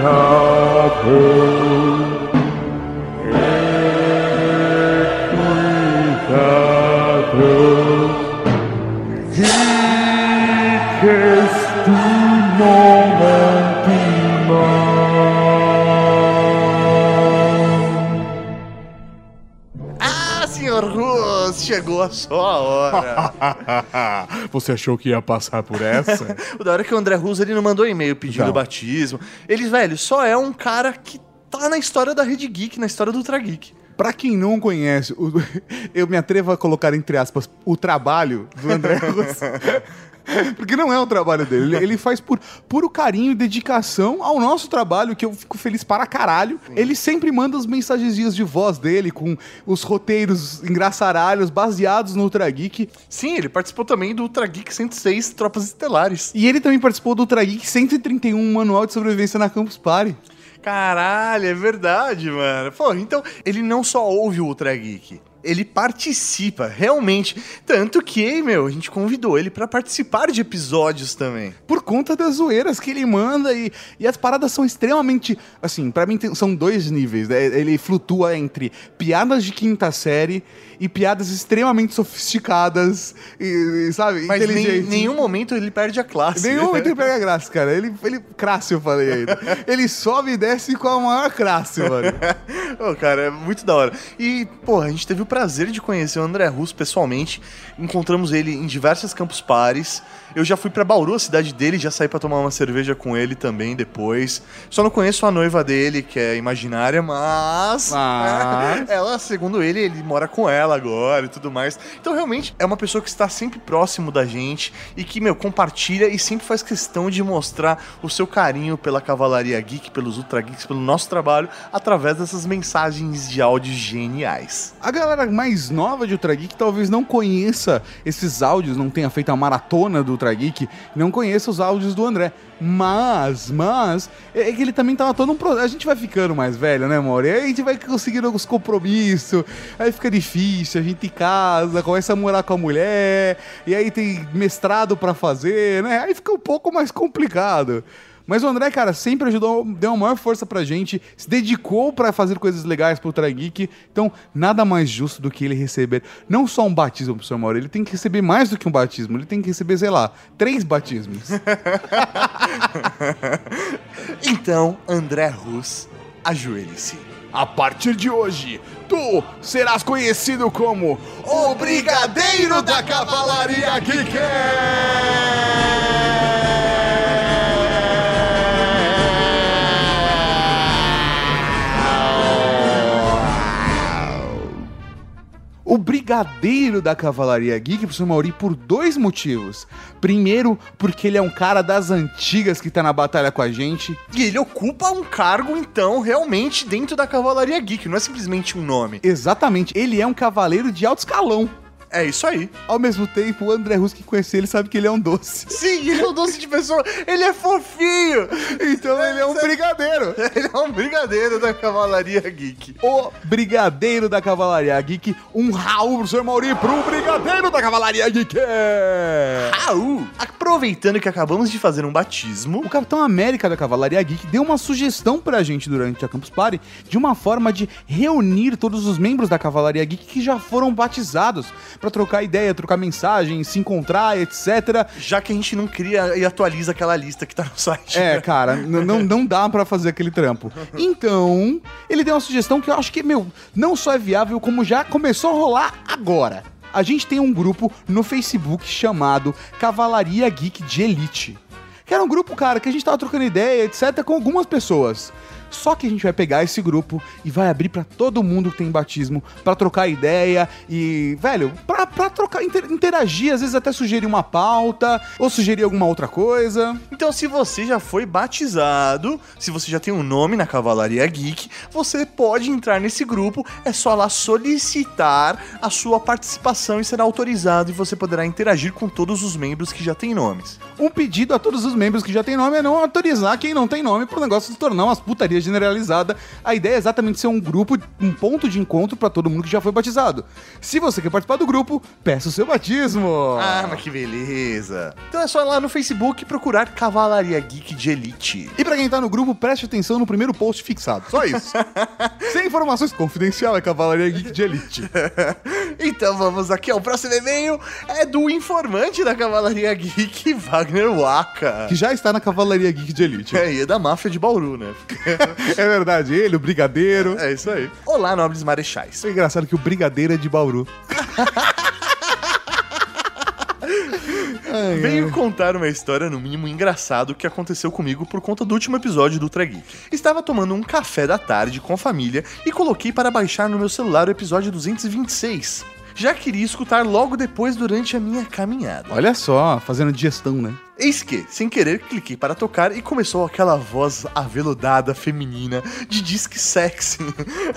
Ah, chegou a sua hora. Você achou que ia passar por essa? o da hora é que o André Rus ele não mandou e-mail pedindo Não. batismo. Ele, velho, só é um cara que tá na história da Rede Geek, na história do Ultra Geek. Pra quem não conhece, eu me atrevo a colocar entre aspas o trabalho do André Russo. Porque não é o trabalho dele. Ele- Ele faz por puro carinho e dedicação ao nosso trabalho, que eu fico feliz para caralho. Ele sempre manda as mensagenzinhas de voz dele com os roteiros engraçaralhos baseados no Ultra Geek. Sim, ele participou também do Ultra Geek 106 Tropas Estelares. E ele também participou do Ultra Geek 131 Manual de Sobrevivência na Campus Party. Caralho, é verdade, mano. Pô, então ele não só ouve o Ultra Geek. Ele participa, realmente. Tanto que, meu, a gente convidou ele pra participar de episódios também. Por conta das zoeiras que ele manda e, e as paradas são extremamente. Assim, pra mim tem- são dois níveis. né? Ele flutua entre piadas de quinta série e piadas extremamente sofisticadas e, e, sabe, Mas em nenhum momento ele perde a classe. Nenhum momento ele pega graça, cara. Ele, ele crasse, eu falei ainda. Ele sobe e desce com a maior classe, mano. Ô, cara, é muito da hora. E, pô, a gente teve o prazer de conhecer o André Russo pessoalmente. Encontramos ele em diversos campos pares. Eu já fui pra Bauru, a cidade dele, já saí pra tomar uma cerveja com ele também depois. Só não conheço a noiva dele, que é imaginária, mas. Mas? ela, segundo ele, ele mora com ela agora e tudo mais. Então, realmente, é uma pessoa que está sempre próximo da gente e que, meu, compartilha e sempre faz questão de mostrar o seu carinho pela Cavalaria Geek, pelos Ultra Geeks, pelo nosso trabalho, através dessas mensagens de áudio geniais. A galera mais nova de Ultra Geek talvez não conheça esses áudios, não tenha feito a maratona do Ultra Geek, não conheça os áudios do André. Mas, mas, é que ele também tava todo um processo. A gente vai ficando mais velho, né, Mauro? Aí a gente vai conseguindo alguns compromissos, aí fica difícil, a gente casa, começa a morar com a mulher, e aí tem mestrado pra fazer, né? Aí fica um pouco mais complicado. Mas o André, cara, sempre ajudou, deu uma maior força pra gente, se dedicou pra fazer coisas legais pro Ultra Geek. Então, nada mais justo do que ele receber não só um batismo, professor Mauro, ele tem que receber mais do que um batismo, ele tem que receber, sei lá, três batismos. Então, André Rus, ajoelhe-se. A partir de hoje, tu serás conhecido como o Brigadeiro da Cavalaria Geek! O Brigadeiro da Cavalaria Geek, professor Mauri, por dois motivos. Primeiro, porque ele é um cara das antigas que tá na batalha com a gente. E ele ocupa um cargo, então, realmente dentro da Cavalaria Geek, não é simplesmente um nome. Exatamente, ele é um cavaleiro de alto escalão. É isso aí. Ao mesmo tempo, o André Russo que conhece ele sabe que ele é um doce. Sim, ele é um doce de pessoa, ele é fofinho. Então ele é um brigadeiro. Ele é um brigadeiro da Cavalaria Geek. O Brigadeiro da Cavalaria Geek. Um Raul, professor Mauri, pro Brigadeiro da Cavalaria Geek. Raul, aproveitando que acabamos de fazer um batismo, O Capitão América da Cavalaria Geek deu uma sugestão pra gente durante a Campus Party de uma forma de reunir todos os membros da Cavalaria Geek que já foram batizados pra trocar ideia, trocar mensagem, se encontrar, etc. já que a gente não cria e atualiza aquela lista que tá no site. É, cara, não, não dá pra fazer aquele trampo. Então, ele deu uma sugestão que eu acho que, meu, não só é viável, como já começou a rolar agora. A gente tem um grupo no Facebook chamado Cavalaria Geek de Elite. Que era um grupo, cara, que a gente tava trocando ideia, etc, com algumas pessoas. Só que a gente vai pegar esse grupo e vai abrir pra todo mundo que tem batismo pra trocar ideia e, velho, pra, pra trocar, inter- interagir, às vezes até sugerir uma pauta ou sugerir alguma outra coisa. Então, se você já foi batizado, se você já tem um nome na Cavalaria Geek, você pode entrar nesse grupo. É só lá solicitar a sua participação e será autorizado e você poderá interagir com todos os membros que já têm nomes. Um pedido a todos os membros que já tem nome é não autorizar quem não tem nome pro negócio se tornar umas putaria generalizada. A ideia é exatamente ser um grupo, um ponto de encontro pra todo mundo que já foi batizado. Se você quer participar do grupo, peça o seu batismo. Ah, mas que beleza! Então é só ir lá no Facebook procurar Cavalaria Geek de Elite. E pra quem tá no grupo, preste atenção no primeiro post fixado. Só isso. Sem informações confidencial é Cavalaria Geek de Elite. Então vamos aqui ao próximo e-mail. É do informante da Cavalaria Geek, Wagner Waka. Que já está na Cavalaria Geek de Elite. É, e é da máfia de Bauru, né? É verdade, ele, o Brigadeiro. É isso aí. Olá, nobres marechais. É engraçado que o Brigadeiro é de Bauru. Ai, Venho contar uma história, no mínimo engraçado, que aconteceu comigo por conta do último episódio do Ultra Geek. Estava tomando um café da tarde com a família e coloquei para baixar no meu celular o episódio 226. Já queria escutar logo depois durante a minha caminhada. Olha só, fazendo digestão, né? Eis que, sem querer, cliquei para tocar e começou aquela voz aveludada feminina de disque sexy,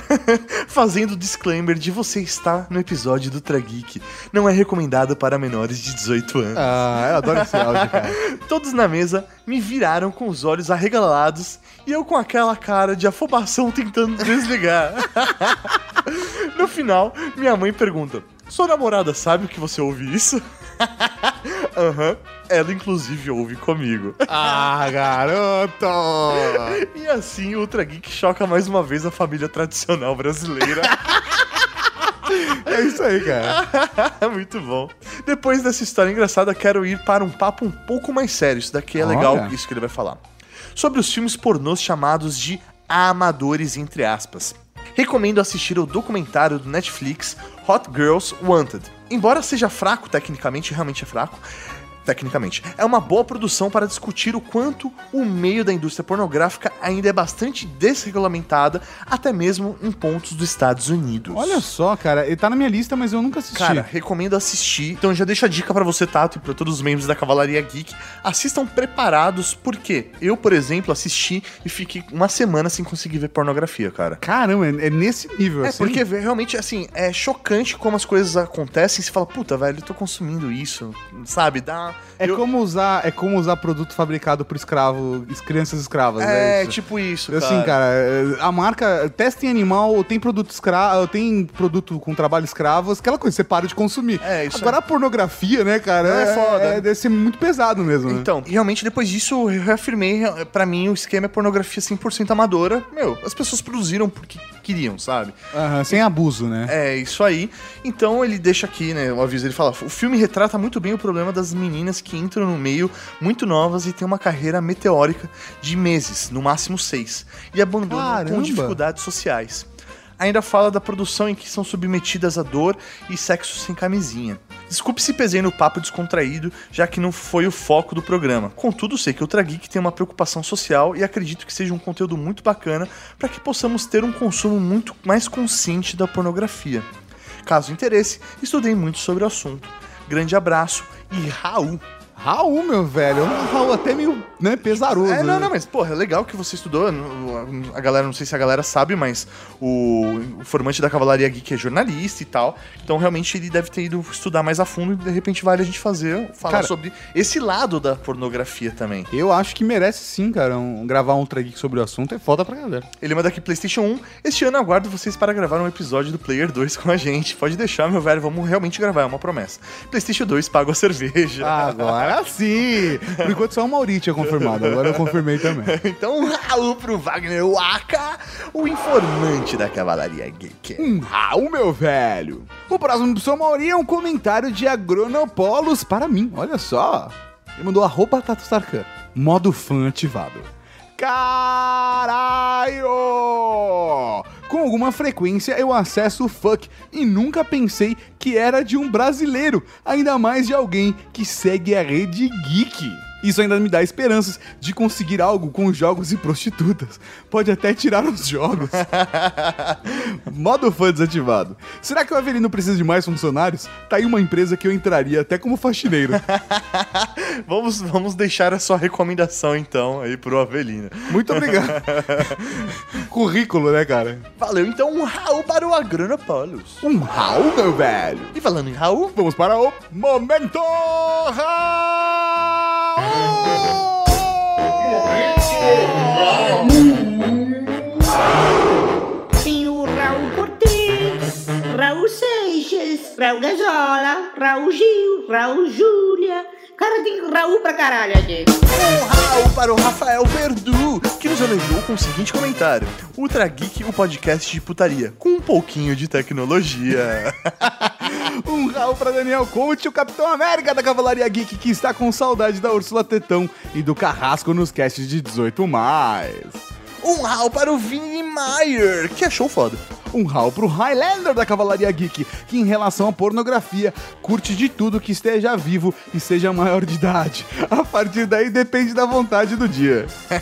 fazendo o disclaimer de você está no episódio do Trageek. Não é recomendado para menores de 18 anos. Ah, eu adoro esse áudio, cara. Todos na mesa me viraram com os olhos arregalados e eu com aquela cara de afobação tentando desligar. no final, minha mãe pergunta: Sua namorada sabe o que você ouve isso? Aham. Ela, inclusive, ouve comigo. Ah, garoto! E assim, o Ultra Geek choca mais uma vez a família tradicional brasileira. É isso aí, cara. Muito bom. Depois dessa história engraçada, quero ir para um papo um pouco mais sério. Isso daqui é legal, Olha. isso que ele vai falar. Sobre os filmes pornôs chamados de amadores, entre aspas. Recomendo assistir o documentário do Netflix Hot Girls Wanted. Embora seja fraco tecnicamente, realmente é fraco, tecnicamente, é uma boa produção para discutir o quanto o meio da indústria pornográfica ainda é bastante desregulamentada, até mesmo em pontos dos Estados Unidos. Olha só, cara, ele tá na minha lista, mas eu nunca assisti. Cara, recomendo assistir. Então já deixa a dica pra você, Tato, e pra todos os membros da Cavalaria Geek. Assistam preparados, porque eu, por exemplo, assisti e fiquei uma semana sem conseguir ver pornografia, cara. Caramba, é é nesse nível, É, assim. porque realmente, assim, é chocante como as coisas acontecem. Você fala, puta, velho, eu tô consumindo isso, sabe? Dá. É eu- como usar, é como usar produto fabricado por escravo, es- crianças escravas, É, é isso. tipo isso, Assim, cara, é, a marca testa em animal, tem produto escravo, tem produto com trabalho escravo, aquela coisa, você para de consumir. É, isso Agora a pornografia, né, cara, É foda. É, deve ser muito pesado mesmo. né? Então, e realmente depois disso eu reafirmei, pra mim o esquema é pornografia 100% amadora. Meu, as pessoas produziram porque queriam, sabe? Aham, sem abuso, né? É, isso aí. Então ele deixa aqui, né, o aviso, ele fala, o filme retrata muito bem o problema das meninas que entram no meio muito novas e têm uma carreira meteórica de meses, no máximo seis, e abandonam Caramba. com dificuldades sociais. Ainda fala da produção em que são submetidas a dor e sexo sem camisinha. Desculpe se pesei no papo descontraído, já que não foi o foco do programa. Contudo, sei que o Trageek tem uma preocupação social e acredito que seja um conteúdo muito bacana para que possamos ter um consumo muito mais consciente da pornografia. Caso interesse, estudei muito sobre o assunto. Grande abraço e Raul. Raul, meu velho, é um Raul até meio, né, pesaroso. É, não, né? não, mas, porra, é legal que você estudou. A galera, não sei se a galera sabe, mas o, o formante da Cavalaria Geek é jornalista e tal. Então, realmente, ele deve ter ido estudar mais a fundo e, de repente, vale a gente fazer, falar Cara- sobre esse lado da pornografia também. Eu acho que merece sim, cara, um- gravar um Ultra Geek sobre o assunto, é foda pra galera. Ele manda aqui PlayStation 1. Este ano aguardo vocês para gravar um episódio do Player 2 com a gente. Pode deixar, meu velho, vamos realmente gravar, é uma promessa. PlayStation 2 paga a cerveja. Agora sim! Por enquanto só o Mauri tinha confirmado, agora eu confirmei também. Então, um Raul pro Wagner Waka, o informante da Cavalaria Geek. Um Raul, meu velho! O próximo pro seu Mauri é um comentário de Agronopolos para mim, olha só! Ele mandou arroba Tato Sarkan, modo fã ativado. Caralho! Com alguma frequência eu acesso o fuck e nunca pensei que era de um brasileiro, ainda mais de alguém que segue a rede geek. Isso ainda me dá esperanças de conseguir algo com jogos e prostitutas. Pode até tirar os jogos. Modo fã desativado. Será que o Avelino precisa de mais funcionários? Tá aí uma empresa que eu entraria até como faxineiro. Vamos, vamos deixar a sua recomendação, então, aí pro Avelino. Muito obrigado. Currículo, né, cara? Valeu, então, um Raul para o Agronopolis. Um Raul, meu velho. E falando em Raul, Vamos para o Momento Raul! Raul Gazola, Raul Gil, Raul Júlia. Cara, tem Raul pra caralho aqui. um Raul para o Rafael Verdu, que nos elogiou com o seguinte comentário. Ultra Geek, o podcast de putaria, com um pouquinho de tecnologia. Um Raul para Daniel Conte, o Capitão América da Cavalaria Geek, que está com saudade da Úrsula Tetão e do Carrasco nos casts de 18 mais. um Raul para o Vini Maier, que achou foda. Um hall pro Highlander da Cavalaria Geek, que em relação à pornografia, curte de tudo que esteja vivo e seja maior de idade. A partir daí depende da vontade do dia.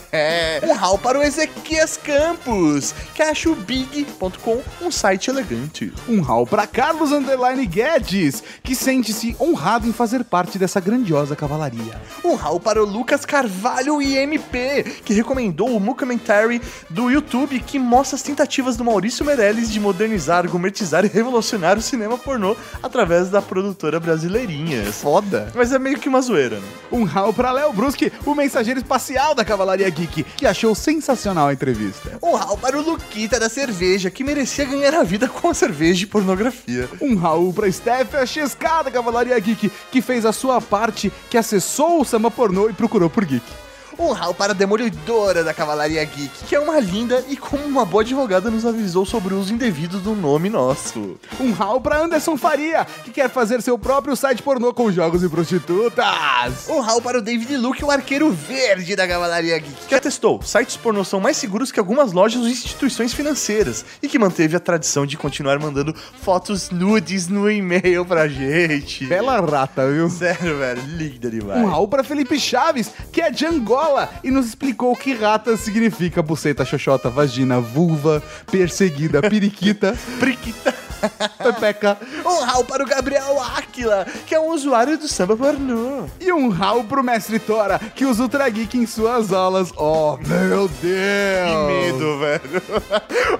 Um hall para o Ezequias Campos, que acha o big.com um site elegante. Um hall pra Carlos Underline Guedes, que sente-se honrado em fazer parte dessa grandiosa cavalaria. Um hall para o Lucas Carvalho IMP, que recomendou o mockumentary do YouTube que mostra as tentativas do Maurício Meirelles de modernizar, gourmetizar e revolucionar o cinema pornô através da produtora brasileirinha. Foda. Mas é meio que uma zoeira, né? Um hall pra Léo Bruschi, o mensageiro espacial da Cavalaria Geek, que achou sensacional a entrevista. Um hall para o Luquita da cerveja, que merecia ganhar a vida com a cerveja e pornografia. Um Raul pra Steph, a da Cavalaria Geek, que fez a sua parte, que acessou o samba pornô e procurou por geek. Um hall para a Demolidora da Cavalaria Geek, que é uma linda e como uma boa advogada nos avisou sobre o uso indevido do nome nosso. Um hall pra Anderson Faria, que quer fazer seu próprio site pornô com jogos e prostitutas. Um hall para o David Luke, o arqueiro verde da Cavalaria Geek, que atestou, sites pornô são mais seguros que algumas lojas ou instituições financeiras, e que manteve a tradição de continuar mandando fotos nudes no e-mail pra gente. Bela rata, viu? Sério, velho, linda demais. Um Raul pra Felipe Chaves, que é de Angola e nos explicou que rata significa buceta, xoxota, vagina, vulva, perseguida, periquita, Priquita. pepeca. Um hall para o Gabriel Aquila, que é um usuário do samba pornô. E um Raul pro mestre Tora, que usa Ultra Geek em suas aulas. Oh, meu Deus! Que medo, velho.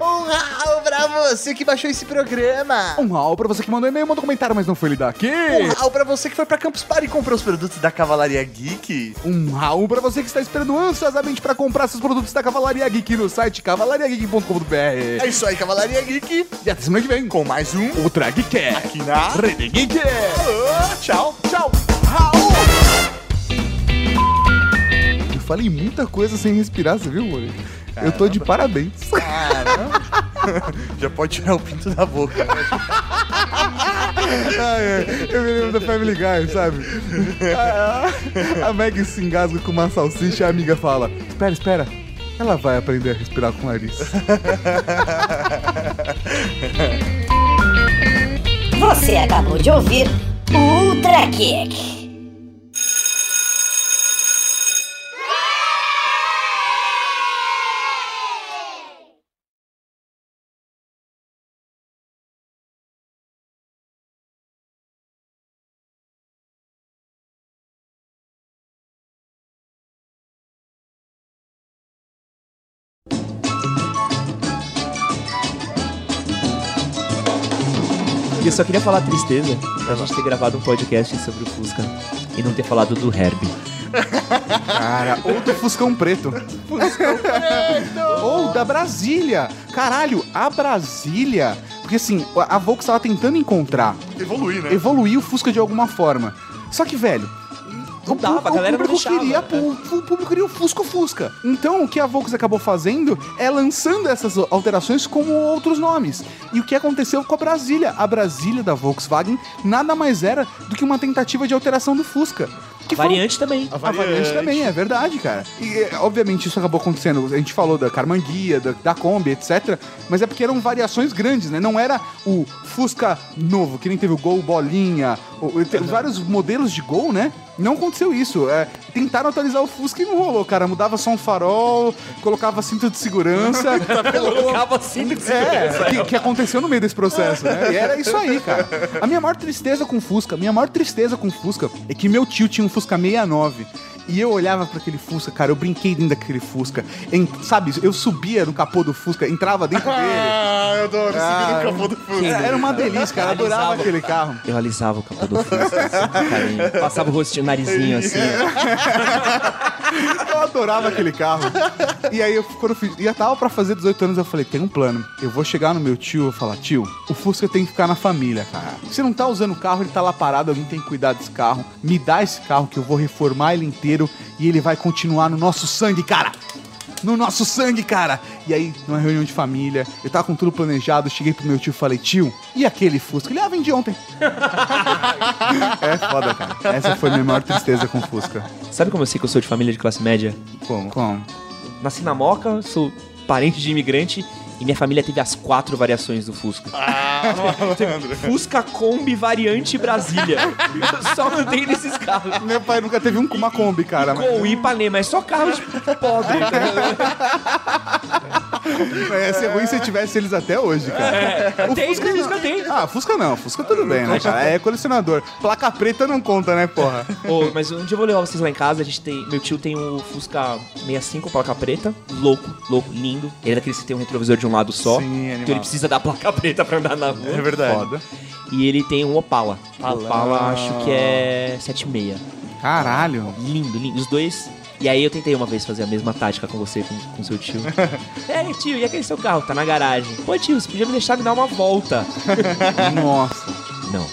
Um hall pra você que baixou esse programa. Um Raul pra você que mandou e-mail, mandou comentário, mas não foi lido aqui. Um hall pra você que foi pra Campus Party e comprou os produtos da Cavalaria Geek. Um Raul pra você que está esperando ansiosamente pra comprar seus produtos da Cavalaria Geek no site cavalariageek.com.br. É isso aí, Cavalaria Geek. E até semana que vem Com mais um Ultra Geek aqui na Rede Geek. Alô, tchau. Tchau! Raul! Eu falei muita coisa sem respirar, você viu, mano? Eu tô de parabéns. Caramba. Já pode tirar o pinto da boca. né? Ai, ai, eu me lembro da Family Guy, sabe? A, a, Meg se engasga com uma salsicha e a amiga fala: Espera, espera. Ela vai aprender a respirar com o nariz. Você acabou de ouvir o Ultra Kick. Só queria falar tristeza pra gente ter gravado um podcast sobre o Fusca e não ter falado do Herbie. Cara, ou do Fuscão Preto. Fuscão Preto! ou da Brasília. Caralho, a Brasília. Porque assim, a Volks tava tentando encontrar, Evoluir, né? evoluir o Fusca de alguma forma. Só que, velho. Não dava, a galera não deixava. queria, o, o público queria o Fusca o Fusca. Então, o que a Volks acabou fazendo é lançando essas alterações com outros nomes. E o que aconteceu com a Brasília? A Brasília da Volkswagen nada mais era do que uma tentativa de alteração do Fusca. Que foi- Variante também. a variante também, é verdade, cara. E, é, obviamente, isso acabou acontecendo. A gente falou da Carmanguia, da, da Kombi, etc. Mas é porque eram variações grandes, né? Não era o Fusca novo, que nem teve o Gol Bolinha, te- vários modelos de Gol, né? Não aconteceu isso. É, tentaram atualizar o Fusca e não rolou, cara. Mudava só um farol, colocava cinto de segurança. Colocava assim de É, que, que aconteceu no meio desse processo, né? E era isso aí, cara. A minha maior tristeza com o Fusca, minha maior tristeza com o Fusca é que meu tio tinha um Fusca 69. E eu olhava pra aquele Fusca, cara, eu brinquei dentro daquele Fusca. Em- sabe, eu subia no capô do Fusca, entrava dentro dele. Ah, eu adoro subir no capô do Fusca. Era era uma delícia, cara. Eu adorava Alisava. aquele carro. Eu alisava o capô do Fusca, assim, com carinho. Passava o rostinho, o narizinho, assim. Eu adorava aquele carro. E aí, eu, quando eu fiz, já tava pra fazer 18 anos, eu falei: tem um plano. Eu vou chegar no meu tio e vou falar: tio, o Fusca tem que ficar na família, cara. Você não tá usando o carro, ele tá lá parado, alguém tem que cuidar desse carro. Me dá esse carro que eu vou reformar ele inteiro e ele vai continuar no nosso sangue, cara. No nosso sangue, cara! E aí, numa reunião de família, eu tava com tudo planejado, cheguei pro meu tio e falei, tio, e aquele Fusca? Ele, ah, vendi ontem. é foda, cara. Essa foi a minha maior tristeza com o Fusca. Sabe como eu sei que eu sou de família de classe média? Como? Como? Nasci na Moca, sou parente de imigrante E minha família teve as quatro variações do Fusca. Ah. Fusca Kombi variante Brasília. Eu só não tenho nesses carros. Meu pai nunca teve um, uma Kombi, cara. mas- Com Ipanema, é só carro de pobre. Ia ser ruim se tivesse eles até hoje, cara. É, O tem, Fusca Fusca não. tem. Ah, Fusca não. Fusca tudo bem, né, cara? É colecionador. Placa preta não conta, né, porra? Ô, mas um dia eu vou levar vocês lá em casa. A gente tem. Meu tio tem um Fusca 65 placa preta. Louco, louco, lindo. Ele é daqueles que tem um retrovisor de um lado só. Sim, animal. então ele precisa da placa preta pra andar na rua. É verdade. Foda. E ele tem um Opala. Opala. Opala acho que é 76. Caralho. Lindo, lindo. Os dois. E aí eu tentei uma vez fazer a mesma tática com você, com, com seu tio. é, tio, e aquele seu carro? Tá na garagem. Pô, tio, você podia me deixar me dar uma volta. Nossa. Não.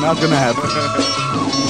Not gonna happen.